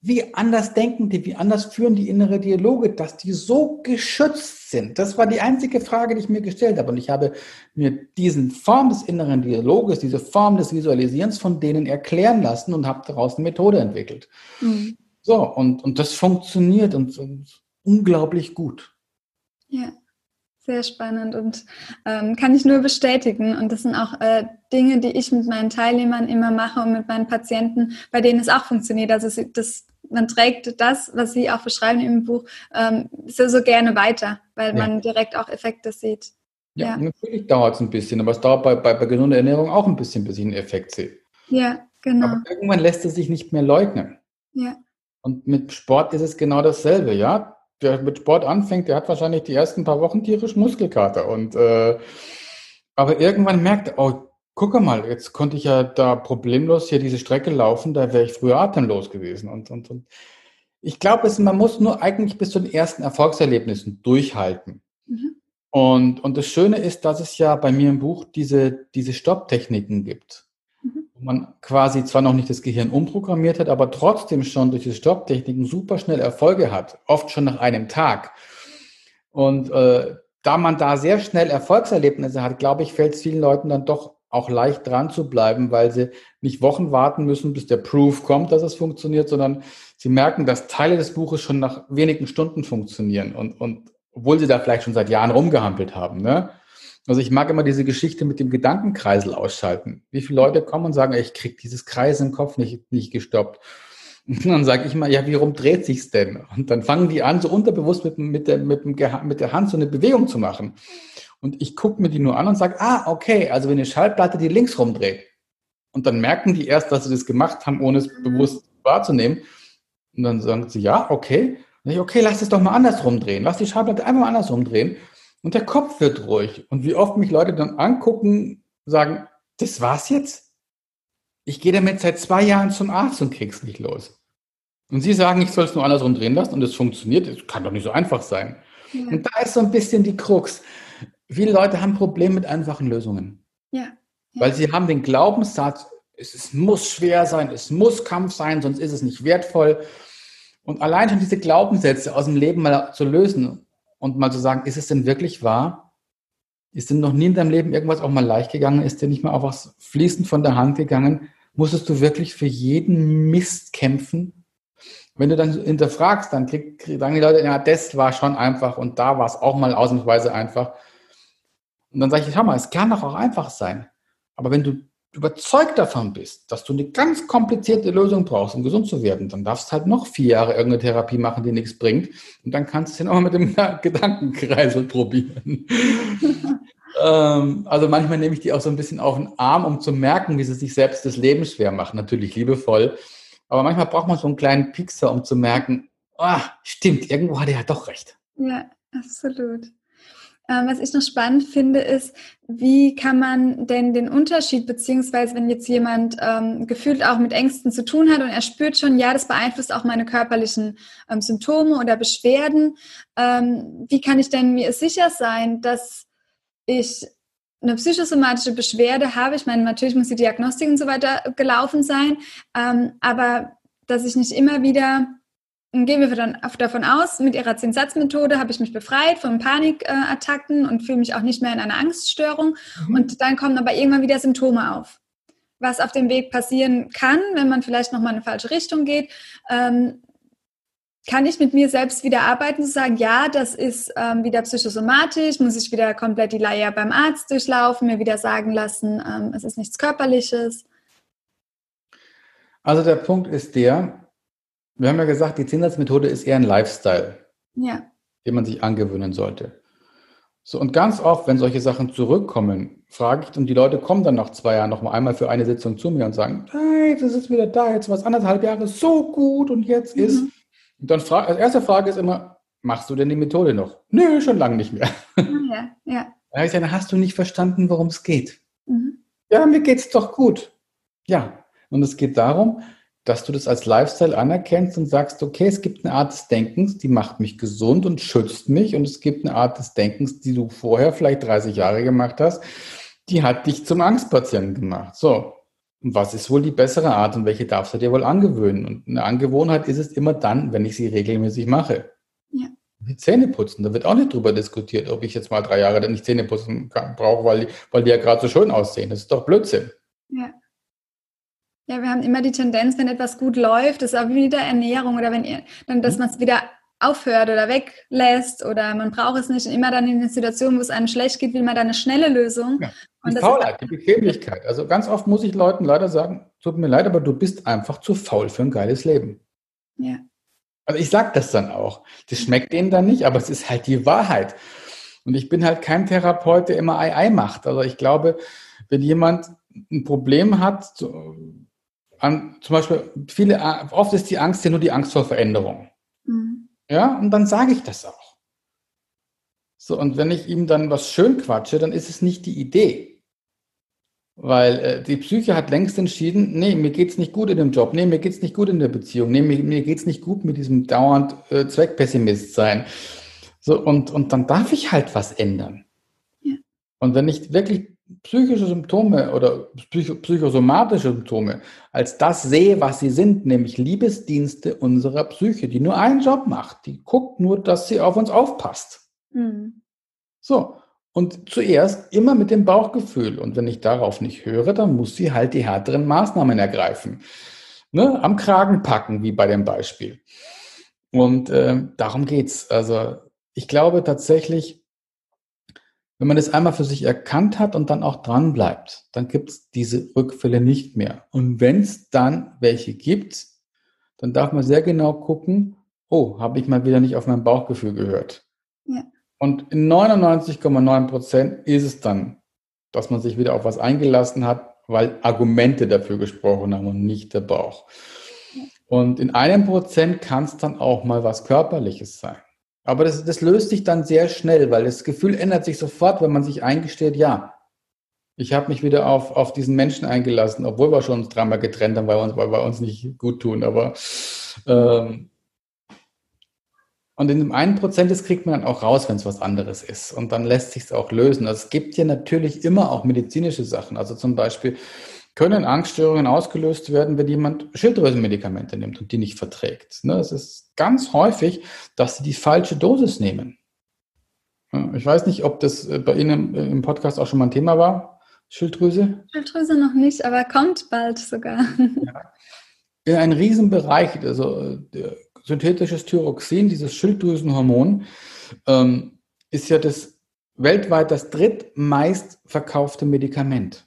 Wie anders denken die, wie anders führen die innere Dialoge, dass die so geschützt sind? Das war die einzige Frage, die ich mir gestellt habe. Und ich habe mir diesen Form des inneren Dialoges, diese Form des Visualisierens von denen erklären lassen und habe daraus eine Methode entwickelt. Mhm. So, und, und das funktioniert und, und unglaublich gut. Ja. Sehr spannend und ähm, kann ich nur bestätigen. Und das sind auch äh, Dinge, die ich mit meinen Teilnehmern immer mache und mit meinen Patienten, bei denen es auch funktioniert. Also das, man trägt das, was Sie auch beschreiben im Buch, ähm, so, so gerne weiter, weil ja. man direkt auch Effekte sieht. Ja, ja. natürlich dauert es ein bisschen, aber es dauert bei, bei, bei gesunder Ernährung auch ein bisschen, bis ich einen Effekt sehe. Ja, genau. Aber irgendwann lässt es sich nicht mehr leugnen. Ja. Und mit Sport ist es genau dasselbe, ja der mit Sport anfängt, der hat wahrscheinlich die ersten paar Wochen tierisch Muskelkater. Und äh, aber irgendwann merkt er, oh, guck mal, jetzt konnte ich ja da problemlos hier diese Strecke laufen, da wäre ich früher atemlos gewesen. Und, und, und ich glaube, man muss nur eigentlich bis zu den ersten Erfolgserlebnissen durchhalten. Mhm. Und, und das Schöne ist, dass es ja bei mir im Buch diese, diese Stopptechniken gibt man quasi zwar noch nicht das Gehirn umprogrammiert hat, aber trotzdem schon durch die Stopptechniken super schnell Erfolge hat, oft schon nach einem Tag. Und äh, da man da sehr schnell Erfolgserlebnisse hat, glaube ich, fällt es vielen Leuten dann doch auch leicht dran zu bleiben, weil sie nicht Wochen warten müssen, bis der Proof kommt, dass es funktioniert, sondern sie merken, dass Teile des Buches schon nach wenigen Stunden funktionieren und, und obwohl sie da vielleicht schon seit Jahren rumgehampelt haben. Ne? Also ich mag immer diese Geschichte mit dem Gedankenkreisel ausschalten. Wie viele Leute kommen und sagen, ich krieg dieses Kreis im Kopf nicht, nicht gestoppt. Und dann sage ich mal, ja, wie rum dreht sich's denn? Und dann fangen die an, so unterbewusst mit, mit, der, mit, mit der Hand so eine Bewegung zu machen. Und ich gucke mir die nur an und sage, ah, okay, also wenn eine Schallplatte die links rumdreht, Und dann merken die erst, dass sie das gemacht haben, ohne es mhm. bewusst wahrzunehmen. Und dann sagen sie, ja, okay. Und ich, okay, lass es doch mal andersrum drehen. Lass die Schallplatte einmal andersrum drehen. Und der Kopf wird ruhig. Und wie oft mich Leute dann angucken, sagen, das war's jetzt? Ich gehe damit seit zwei Jahren zum Arzt und krieg's nicht los. Und Sie sagen, ich soll es nur andersrum drehen lassen und es funktioniert. Das kann doch nicht so einfach sein. Ja. Und da ist so ein bisschen die Krux. Viele Leute haben Probleme mit einfachen Lösungen. Ja. ja. Weil sie haben den Glaubenssatz, es, es muss schwer sein, es muss Kampf sein, sonst ist es nicht wertvoll. Und allein schon diese Glaubenssätze aus dem Leben mal zu lösen und mal zu sagen, ist es denn wirklich wahr? Ist denn noch nie in deinem Leben irgendwas auch mal leicht gegangen? Ist dir nicht mal auch was fließend von der Hand gegangen? Musstest du wirklich für jeden Mist kämpfen? Wenn du dann hinterfragst, dann krieg, sagen die Leute, ja, das war schon einfach und da war es auch mal ausnahmsweise einfach. Und dann sage ich, schau mal, es kann doch auch einfach sein. Aber wenn du überzeugt davon bist, dass du eine ganz komplizierte Lösung brauchst, um gesund zu werden, dann darfst du halt noch vier Jahre irgendeine Therapie machen, die nichts bringt. Und dann kannst du es ja nochmal mit dem Gedankenkreisel probieren. ähm, also manchmal nehme ich die auch so ein bisschen auf den Arm, um zu merken, wie sie sich selbst das Leben schwer machen. Natürlich liebevoll. Aber manchmal braucht man so einen kleinen Pixer, um zu merken, ah, stimmt, irgendwo hat er ja doch recht. Ja, absolut. Ähm, was ich noch spannend finde, ist, wie kann man denn den Unterschied, beziehungsweise wenn jetzt jemand ähm, gefühlt auch mit Ängsten zu tun hat und er spürt schon, ja, das beeinflusst auch meine körperlichen ähm, Symptome oder Beschwerden, ähm, wie kann ich denn mir sicher sein, dass ich eine psychosomatische Beschwerde habe? Ich meine, natürlich muss die Diagnostik und so weiter gelaufen sein, ähm, aber dass ich nicht immer wieder gehen wir dann davon aus, mit ihrer Zinssatzmethode habe ich mich befreit von Panikattacken und fühle mich auch nicht mehr in einer Angststörung. Mhm. Und dann kommen aber irgendwann wieder Symptome auf. Was auf dem Weg passieren kann, wenn man vielleicht nochmal in eine falsche Richtung geht, ähm, kann ich mit mir selbst wieder arbeiten, zu sagen, ja, das ist ähm, wieder psychosomatisch, muss ich wieder komplett die Leier beim Arzt durchlaufen, mir wieder sagen lassen, ähm, es ist nichts Körperliches. Also der Punkt ist der, wir haben ja gesagt, die Zinssatzmethode ist eher ein Lifestyle, ja. den man sich angewöhnen sollte. So, und ganz oft, wenn solche Sachen zurückkommen, frage ich, und die Leute kommen dann nach zwei Jahren noch mal einmal für eine Sitzung zu mir und sagen, hey, das ist wieder da, jetzt war es anderthalb Jahre so gut und jetzt mhm. ist. Und dann frage, als erste Frage ist immer, machst du denn die Methode noch? Nö, schon lange nicht mehr. Ja, ja. Da heißt ja, dann hast du nicht verstanden, worum es geht. Mhm. Ja, mir geht es doch gut. Ja, und es geht darum, dass du das als Lifestyle anerkennst und sagst, okay, es gibt eine Art des Denkens, die macht mich gesund und schützt mich und es gibt eine Art des Denkens, die du vorher vielleicht 30 Jahre gemacht hast, die hat dich zum Angstpatienten gemacht. So. Und was ist wohl die bessere Art und welche darfst du dir wohl angewöhnen? Und eine Angewohnheit ist es immer dann, wenn ich sie regelmäßig mache. Ja. Die Zähne putzen, da wird auch nicht drüber diskutiert, ob ich jetzt mal drei Jahre nicht Zähne putzen brauche, weil weil die ja gerade so schön aussehen. Das ist doch Blödsinn. Ja. Ja, wir haben immer die Tendenz, wenn etwas gut läuft, das ist auch wieder Ernährung oder wenn ihr, dann, dass mhm. man es wieder aufhört oder weglässt oder man braucht es nicht. Und immer dann in der Situation, wo es einem schlecht geht, will man dann eine schnelle Lösung. Ja. Die Faulheit, die Bequemlichkeit. Also ganz oft muss ich Leuten leider sagen, tut mir leid, aber du bist einfach zu faul für ein geiles Leben. Ja. Also ich sage das dann auch. Das schmeckt denen dann nicht, aber es ist halt die Wahrheit. Und ich bin halt kein Therapeut, der immer Ei Ei macht. Also ich glaube, wenn jemand ein Problem hat, an, zum Beispiel, viele, oft ist die Angst ja nur die Angst vor Veränderung. Mhm. Ja, und dann sage ich das auch. So, und wenn ich ihm dann was schön quatsche, dann ist es nicht die Idee. Weil äh, die Psyche hat längst entschieden, nee, mir geht's nicht gut in dem Job, nee, mir geht's nicht gut in der Beziehung, nee, mir, mir geht's nicht gut mit diesem dauernd äh, Zweckpessimist sein. So, und, und dann darf ich halt was ändern. Ja. Und wenn ich wirklich psychische Symptome oder psycho psychosomatische Symptome als das sehe, was sie sind, nämlich Liebesdienste unserer Psyche, die nur einen Job macht. Die guckt nur, dass sie auf uns aufpasst. Mhm. So. Und zuerst immer mit dem Bauchgefühl. Und wenn ich darauf nicht höre, dann muss sie halt die härteren Maßnahmen ergreifen. Ne? Am Kragen packen, wie bei dem Beispiel. Und äh, darum geht's. Also ich glaube tatsächlich, wenn man das einmal für sich erkannt hat und dann auch dran bleibt, dann gibt es diese Rückfälle nicht mehr. Und wenn es dann welche gibt, dann darf man sehr genau gucken, oh, habe ich mal wieder nicht auf mein Bauchgefühl gehört. Ja. Und in 99,9 Prozent ist es dann, dass man sich wieder auf was eingelassen hat, weil Argumente dafür gesprochen haben und nicht der Bauch. Und in einem Prozent kann es dann auch mal was Körperliches sein. Aber das, das löst sich dann sehr schnell, weil das Gefühl ändert sich sofort, wenn man sich eingesteht, ja, ich habe mich wieder auf, auf diesen Menschen eingelassen, obwohl wir schon uns dreimal getrennt haben, weil wir uns, weil wir uns nicht gut tun. Aber ähm, und in dem einen Prozent, das kriegt man dann auch raus, wenn es was anderes ist. Und dann lässt sich es auch lösen. Also es gibt ja natürlich immer auch medizinische Sachen. Also zum Beispiel können Angststörungen ausgelöst werden, wenn jemand Schilddrüsenmedikamente nimmt und die nicht verträgt. Ne, es ist ganz häufig, dass sie die falsche Dosis nehmen. Ich weiß nicht, ob das äh, bei Ihnen im Podcast auch schon mal ein Thema war. Schilddrüse? Schilddrüse noch nicht, aber kommt bald sogar. Ja. In einem Riesenbereich, also äh, synthetisches Thyroxin, dieses Schilddrüsenhormon, ähm, ist ja das weltweit das drittmeist verkaufte Medikament.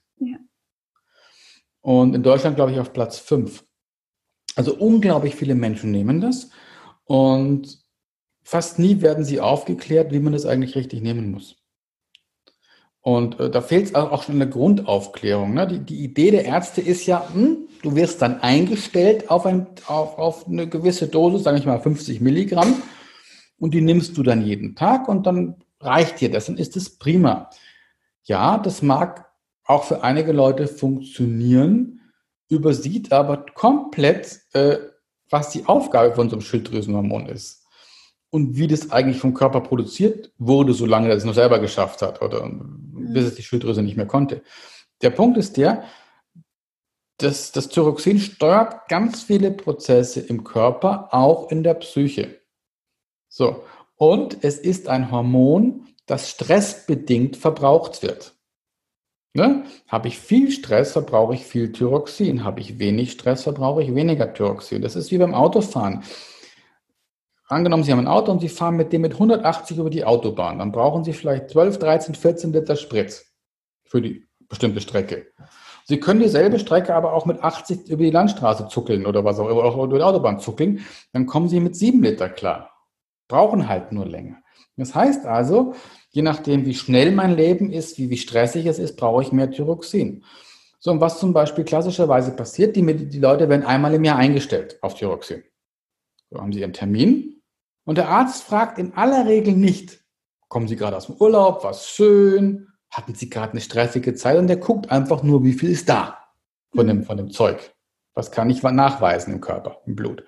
Und in Deutschland, glaube ich, auf Platz 5. Also unglaublich viele Menschen nehmen das und fast nie werden sie aufgeklärt, wie man das eigentlich richtig nehmen muss. Und äh, da fehlt es auch schon in der Grundaufklärung. Ne? Die, die, Idee der Ärzte ist ja, hm, du wirst dann eingestellt auf, ein, auf, auf eine gewisse Dosis, sage ich mal 50 Milligramm, und die nimmst du dann jeden Tag und dann reicht dir das, dann ist es prima. Ja, das mag auch für einige Leute funktionieren, übersieht aber komplett, äh, was die Aufgabe von so einem Schilddrüsenhormon ist und wie das eigentlich vom Körper produziert wurde, solange er es noch selber geschafft hat oder mhm. bis es die Schilddrüse nicht mehr konnte. Der Punkt ist der, dass das Thyroxin steuert ganz viele Prozesse im Körper, auch in der Psyche. So. Und es ist ein Hormon, das stressbedingt verbraucht wird. Ne? Habe ich viel Stress, verbrauche ich viel Thyroxin. Habe ich wenig Stress, verbrauche ich weniger Thyroxin. Das ist wie beim Autofahren. Angenommen, Sie haben ein Auto und Sie fahren mit dem mit 180 über die Autobahn. Dann brauchen Sie vielleicht 12, 13, 14 Liter Sprit für die bestimmte Strecke. Sie können dieselbe Strecke aber auch mit 80 über die Landstraße zuckeln oder was auch immer, oder über die Autobahn zuckeln. Dann kommen Sie mit 7 Liter klar. Brauchen halt nur länger. Das heißt also, je nachdem, wie schnell mein Leben ist, wie, wie stressig es ist, brauche ich mehr Thyroxin. So, und was zum Beispiel klassischerweise passiert, die, die Leute werden einmal im Jahr eingestellt auf Thyroxin. So haben Sie Ihren Termin, und der Arzt fragt in aller Regel nicht, kommen Sie gerade aus dem Urlaub, was schön, hatten Sie gerade eine stressige Zeit und der guckt einfach nur, wie viel ist da von dem, von dem Zeug. Was kann ich nachweisen im Körper, im Blut.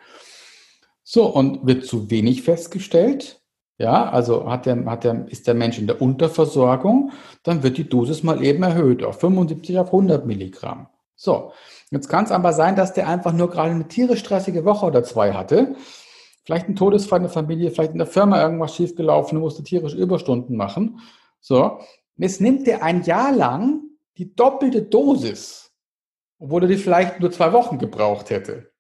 So, und wird zu wenig festgestellt, ja, also hat der, hat der, ist der Mensch in der Unterversorgung, dann wird die Dosis mal eben erhöht auf 75 auf 100 Milligramm. So, jetzt kann es aber sein, dass der einfach nur gerade eine tierisch stressige Woche oder zwei hatte Vielleicht ein Todesfall in der Familie, vielleicht in der Firma irgendwas schiefgelaufen, du musst tierisch Überstunden machen. So. Jetzt nimmt der ein Jahr lang die doppelte Dosis, obwohl er die vielleicht nur zwei Wochen gebraucht hätte.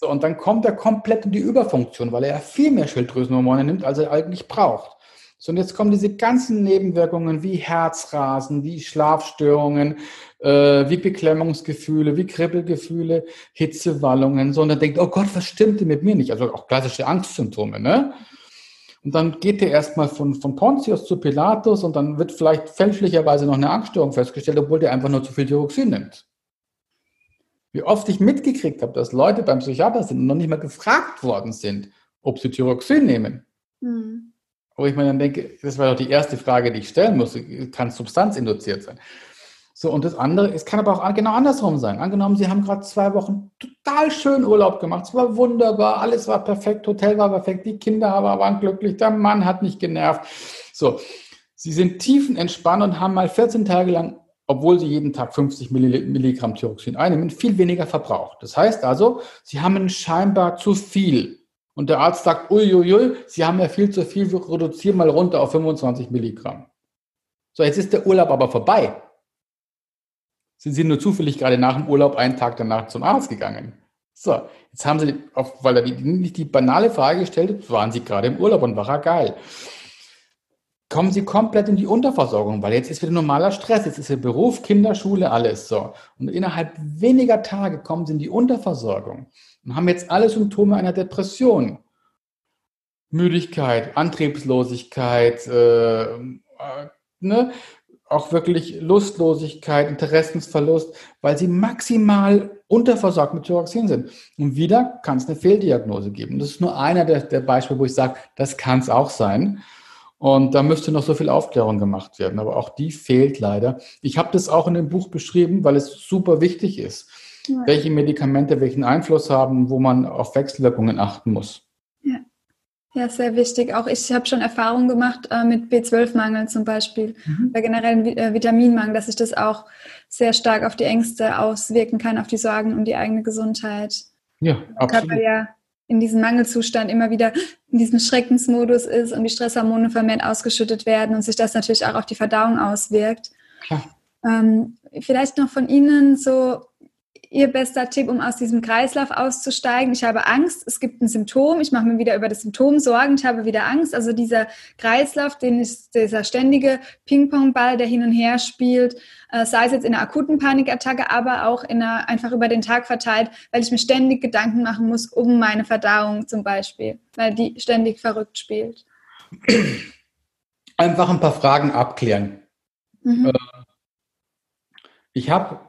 So, und dann kommt er komplett in die Überfunktion, weil er viel mehr Schilddrüsenhormone nimmt, als er eigentlich braucht. So, und jetzt kommen diese ganzen Nebenwirkungen wie Herzrasen, wie Schlafstörungen, äh, wie Beklemmungsgefühle, wie Kribbelgefühle, Hitzewallungen, so, und er denkt, oh Gott, was stimmte mit mir nicht? Also auch klassische Angstsymptome, ne? Und dann geht er erstmal von, von Pontius zu Pilatus und dann wird vielleicht fälschlicherweise noch eine Angststörung festgestellt, obwohl der einfach nur zu viel Dioxin nimmt. Wie oft ich mitgekriegt habe, dass Leute beim Psychiater sind und noch nicht mal gefragt worden sind, ob sie Thyroxin nehmen. Mhm. Wo ich mir dann denke, das war doch die erste Frage, die ich stellen muss. Kann Substanz induziert sein? So, und das andere, es kann aber auch genau andersrum sein. Angenommen, Sie haben gerade zwei Wochen total schön Urlaub gemacht. Es war wunderbar, alles war perfekt, Hotel war perfekt, die Kinder waren glücklich, der Mann hat nicht genervt. So, Sie sind tiefenentspannt und haben mal 14 Tage lang, obwohl Sie jeden Tag 50 Milligramm Thyroxin einnehmen, viel weniger verbraucht. Das heißt also, Sie haben scheinbar zu viel und der Arzt sagt, uiuiui, Sie haben ja viel zu viel, wir reduzieren mal runter auf 25 Milligramm. So, jetzt ist der Urlaub aber vorbei. Sind Sie nur zufällig gerade nach dem Urlaub einen Tag danach zum Arzt gegangen? So, jetzt haben Sie, weil er nicht die banale Frage gestellt hat, waren Sie gerade im Urlaub und war er geil. Kommen Sie komplett in die Unterversorgung, weil jetzt ist wieder normaler Stress, jetzt ist Ihr Beruf, Kinderschule, alles so. Und innerhalb weniger Tage kommen Sie in die Unterversorgung und haben jetzt alle Symptome einer Depression. Müdigkeit, Antriebslosigkeit, äh, äh, ne? auch wirklich Lustlosigkeit, Interessensverlust, weil sie maximal unterversorgt mit Thyroxin sind. Und wieder kann es eine Fehldiagnose geben. Das ist nur einer der, der Beispiele, wo ich sage, das kann es auch sein. Und da müsste noch so viel Aufklärung gemacht werden. Aber auch die fehlt leider. Ich habe das auch in dem Buch beschrieben, weil es super wichtig ist, ja. welche Medikamente welchen Einfluss haben, wo man auf Wechselwirkungen achten muss. Ja. Ja, sehr wichtig. Auch ich habe schon Erfahrungen gemacht äh, mit B12-Mangel zum Beispiel, mhm. oder generell äh, Vitaminmangel, dass sich das auch sehr stark auf die Ängste auswirken kann, auf die Sorgen um die eigene Gesundheit. Ja, absolut. Körper ja in diesem Mangelzustand immer wieder in diesem Schreckensmodus ist und die Stresshormone vermehrt ausgeschüttet werden und sich das natürlich auch auf die Verdauung auswirkt. Ähm, vielleicht noch von Ihnen so Ihr bester Tipp, um aus diesem Kreislauf auszusteigen? Ich habe Angst, es gibt ein Symptom, ich mache mir wieder über das Symptom Sorgen, ich habe wieder Angst. Also dieser Kreislauf, den ist dieser ständige Ping-Pong-Ball, der hin und her spielt, sei es jetzt in einer akuten Panikattacke, aber auch in einer, einfach über den Tag verteilt, weil ich mir ständig Gedanken machen muss um meine Verdauung zum Beispiel, weil die ständig verrückt spielt. Einfach ein paar Fragen abklären. Mhm. Äh, ich habe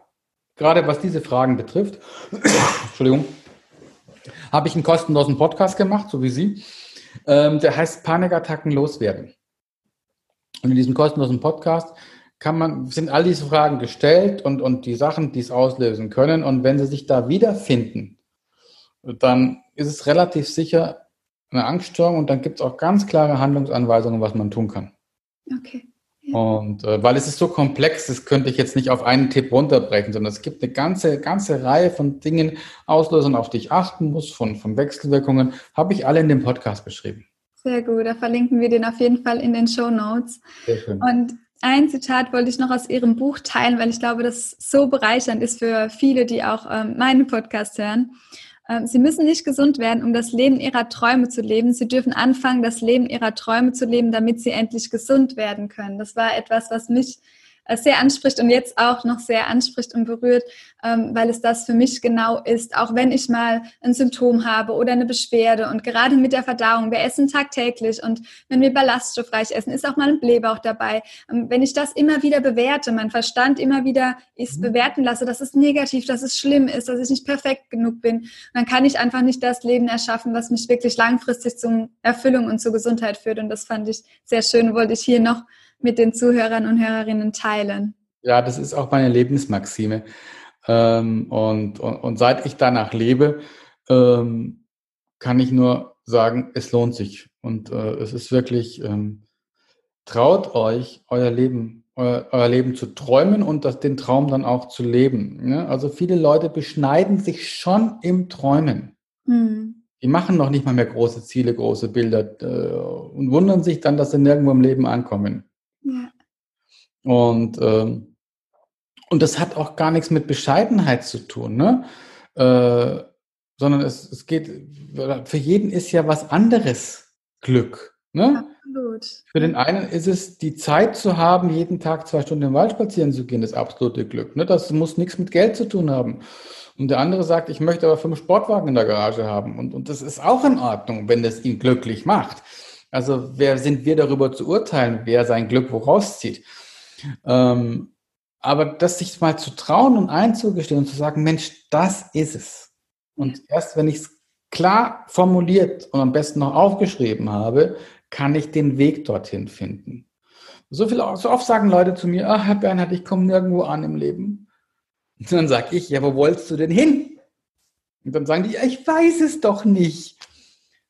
gerade was diese Fragen betrifft, Entschuldigung, habe ich einen kostenlosen Podcast gemacht, so wie Sie. Ähm, der heißt Panikattacken loswerden. Und in diesem kostenlosen Podcast kann man, sind all diese Fragen gestellt und, und die Sachen, die es auslösen können. Und wenn Sie sich da wiederfinden, dann ist es relativ sicher eine Angststörung und dann gibt es auch ganz klare Handlungsanweisungen, was man tun kann. Okay. Und äh, weil es ist so komplex, das könnte ich jetzt nicht auf einen Tipp runterbrechen, sondern es gibt eine ganze, ganze Reihe von Dingen, Auslösern, auf die ich achten muss, von, von Wechselwirkungen, habe ich alle in dem Podcast beschrieben. Sehr gut, da verlinken wir den auf jeden Fall in den Show Notes. Sehr schön. Und ein Zitat wollte ich noch aus Ihrem Buch teilen, weil ich glaube, das so bereichernd ist für viele, die auch ähm, meinen Podcast hören. Ähm, Sie müssen nicht gesund werden, um das Leben Ihrer Träume zu leben. Sie dürfen anfangen, das Leben Ihrer Träume zu leben, damit Sie endlich gesund werden können. Das war etwas, was mich sehr anspricht und jetzt auch noch sehr anspricht und berührt, ähm, weil es das für mich genau ist. Auch wenn ich mal ein Symptom habe oder eine Beschwerde und gerade mit der Verdauung, wir essen tagtäglich und wenn wir ballaststoffreich essen, ist auch mal ein Blähbauch dabei. Ähm, wenn ich das immer wieder bewerte, mein Verstand immer wieder ist mhm. bewerten lasse, dass es negativ, dass es schlimm ist, dass ich nicht perfekt genug bin, dann kann ich einfach nicht das Leben erschaffen, was mich wirklich langfristig zum Erfüllung und zur Gesundheit führt. Und das fand ich sehr schön, wollte ich hier noch mit den Zuhörern und Hörerinnen teilen. Ja, das ist auch meine Lebensmaxime. Ähm, und, und, und, seit ich danach lebe, ähm, kann ich nur sagen, es lohnt sich. Und äh, es ist wirklich, ähm, traut euch, euer Leben, euer, euer, Leben zu träumen und das, den Traum dann auch zu leben. Ne? Also viele Leute beschneiden sich schon im Träumen. Hm. Die machen noch nicht mal mehr große Ziele, große Bilder äh, und wundern sich dann, dass sie nirgendwo im Leben ankommen. Und, ähm, und das hat auch gar nichts mit Bescheidenheit zu tun, ne? Äh, sondern es, es geht, für jeden ist ja was anderes Glück. Ne? Absolut. Für den einen ist es die Zeit zu haben, jeden Tag zwei Stunden im Wald spazieren zu gehen, das absolute Glück. Ne? Das muss nichts mit Geld zu tun haben. Und der andere sagt, ich möchte aber fünf Sportwagen in der Garage haben. Und, und das ist auch in Ordnung, wenn das ihn glücklich macht. Also wer sind wir darüber zu urteilen, wer sein Glück woraus zieht? Ähm, aber das sich mal zu trauen und einzugestehen und zu sagen, Mensch, das ist es. Und erst wenn ich es klar formuliert und am besten noch aufgeschrieben habe, kann ich den Weg dorthin finden. So viel, so oft sagen Leute zu mir, ach, Herr Bernhard, ich komme nirgendwo an im Leben. Und dann sage ich, ja, wo wolltest du denn hin? Und dann sagen die, ja, ich weiß es doch nicht.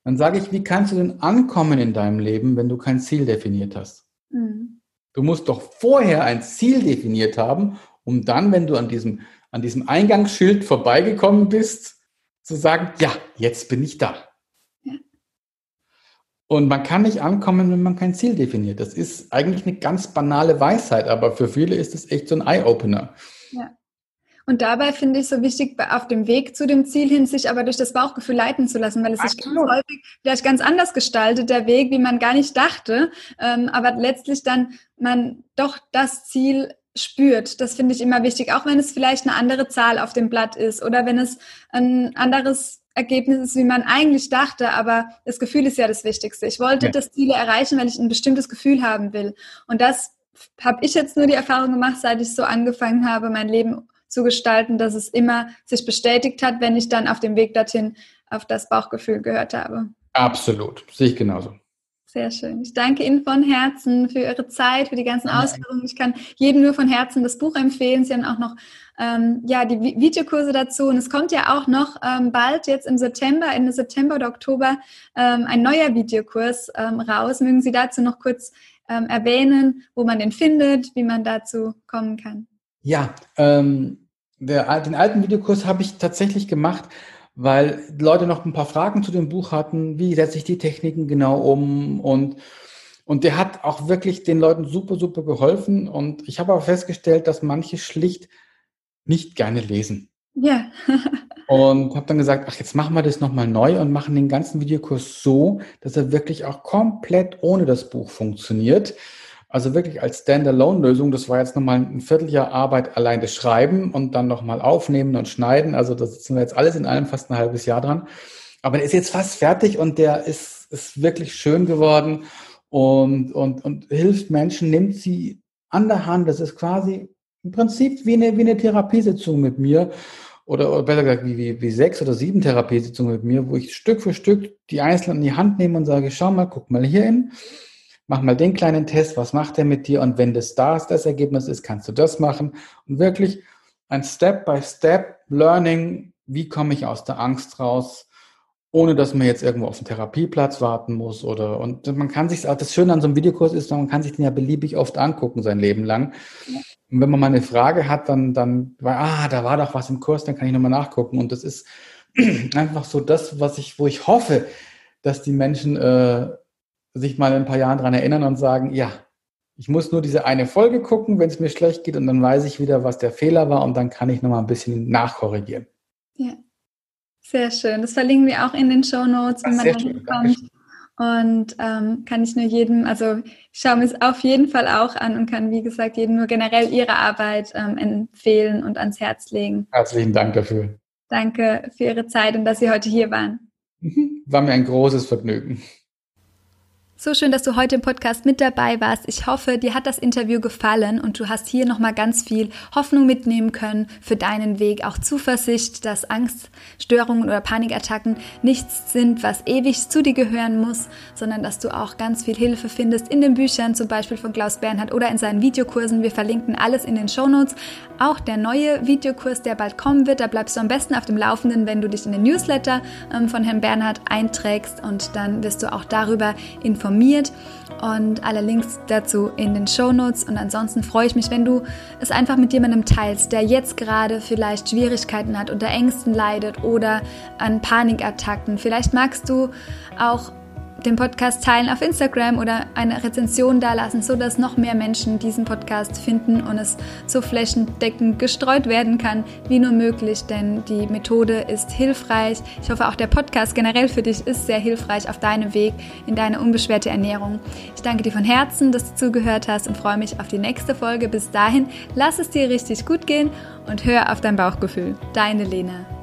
Dann sage ich, wie kannst du denn ankommen in deinem Leben, wenn du kein Ziel definiert hast? Mhm. Du musst doch vorher ein Ziel definiert haben, um dann, wenn du an diesem, an diesem Eingangsschild vorbeigekommen bist, zu sagen, ja, jetzt bin ich da. Ja. Und man kann nicht ankommen, wenn man kein Ziel definiert. Das ist eigentlich eine ganz banale Weisheit, aber für viele ist es echt so ein Eye-Opener. Ja. Und dabei finde ich so wichtig, auf dem Weg zu dem Ziel hin, sich aber durch das Bauchgefühl leiten zu lassen, weil es sich ganz häufig vielleicht ganz anders gestaltet, der Weg, wie man gar nicht dachte, ähm, aber letztlich dann man doch das Ziel spürt. Das finde ich immer wichtig, auch wenn es vielleicht eine andere Zahl auf dem Blatt ist oder wenn es ein anderes Ergebnis ist, wie man eigentlich dachte, aber das Gefühl ist ja das Wichtigste. Ich wollte ja. das Ziel erreichen, weil ich ein bestimmtes Gefühl haben will. Und das habe ich jetzt nur die Erfahrung gemacht, seit ich so angefangen habe, mein Leben zu gestalten, dass es immer sich bestätigt hat, wenn ich dann auf dem Weg dorthin auf das Bauchgefühl gehört habe. Absolut, sehe ich genauso. Sehr schön. Ich danke Ihnen von Herzen für Ihre Zeit, für die ganzen Ausführungen. Ich kann jedem nur von Herzen das Buch empfehlen. Sie haben auch noch ähm, ja, die Videokurse dazu. Und es kommt ja auch noch ähm, bald, jetzt im September, Ende September oder Oktober, ähm, ein neuer Videokurs ähm, raus. Mögen Sie dazu noch kurz ähm, erwähnen, wo man den findet, wie man dazu kommen kann? Ja, ähm, der, den alten Videokurs habe ich tatsächlich gemacht, weil Leute noch ein paar Fragen zu dem Buch hatten. Wie setze ich die Techniken genau um? Und, und der hat auch wirklich den Leuten super, super geholfen. Und ich habe aber festgestellt, dass manche schlicht nicht gerne lesen. Ja. und habe dann gesagt, ach, jetzt machen wir das nochmal neu und machen den ganzen Videokurs so, dass er wirklich auch komplett ohne das Buch funktioniert. Also wirklich als Standalone-Lösung. Das war jetzt nochmal ein Vierteljahr Arbeit allein das Schreiben und dann nochmal aufnehmen und schneiden. Also das sind wir jetzt alles in allem fast ein halbes Jahr dran. Aber der ist jetzt fast fertig und der ist, ist wirklich schön geworden und, und, und hilft Menschen, nimmt sie an der Hand. Das ist quasi im Prinzip wie eine, wie eine Therapiesitzung mit mir oder, oder besser gesagt wie, wie, wie sechs oder sieben Therapiesitzungen mit mir, wo ich Stück für Stück die Einzelnen in die Hand nehme und sage, schau mal, guck mal hier hin mach mal den kleinen Test, was macht er mit dir? Und wenn das da ist, das Ergebnis ist, kannst du das machen. Und wirklich ein Step-by-Step-Learning, wie komme ich aus der Angst raus, ohne dass man jetzt irgendwo auf den Therapieplatz warten muss oder und man kann sich das Schöne an so einem Videokurs ist, man kann sich den ja beliebig oft angucken sein Leben lang. Und wenn man mal eine Frage hat, dann dann ah, da war doch was im Kurs, dann kann ich nochmal nachgucken. Und das ist einfach so das, was ich, wo ich hoffe, dass die Menschen äh, sich mal in ein paar Jahren daran erinnern und sagen, ja, ich muss nur diese eine Folge gucken, wenn es mir schlecht geht und dann weiß ich wieder, was der Fehler war und dann kann ich nochmal ein bisschen nachkorrigieren. Ja, sehr schön. Das verlinken wir auch in den Show Notes, wenn man da hinkommt. Und ähm, kann ich nur jedem, also ich schaue mir es auf jeden Fall auch an und kann, wie gesagt, jedem nur generell Ihre Arbeit ähm, empfehlen und ans Herz legen. Herzlichen Dank dafür. Danke für Ihre Zeit und dass Sie heute hier waren. War mir ein großes Vergnügen. So schön, dass du heute im Podcast mit dabei warst. Ich hoffe, dir hat das Interview gefallen und du hast hier nochmal ganz viel Hoffnung mitnehmen können für deinen Weg. Auch Zuversicht, dass Angststörungen oder Panikattacken nichts sind, was ewig zu dir gehören muss, sondern dass du auch ganz viel Hilfe findest in den Büchern, zum Beispiel von Klaus Bernhard oder in seinen Videokursen. Wir verlinken alles in den Show Notes. Auch der neue Videokurs, der bald kommen wird, da bleibst du am besten auf dem Laufenden, wenn du dich in den Newsletter ähm, von Herrn Bernhard einträgst und dann wirst du auch darüber informiert informiert und alle Links dazu in den Show Notes. Und ansonsten freue ich mich, wenn du es einfach mit jemandem teilst, der jetzt gerade vielleicht Schwierigkeiten hat, unter Ängsten leidet oder an Panikattacken. Vielleicht magst du auch den Podcast teilen auf Instagram oder eine Rezension dalassen, sodass noch mehr Menschen diesen Podcast finden und es so flächendeckend gestreut werden kann, wie nur möglich, denn die Methode ist hilfreich. Ich hoffe, auch der Podcast generell für dich ist sehr hilfreich auf deinem Weg in deine unbeschwerte Ernährung. Ich danke dir von Herzen, dass du zugehört hast und freue mich auf die nächste Folge. Bis dahin, lass es dir richtig gut gehen und hör auf dein Bauchgefühl. Deine Lena.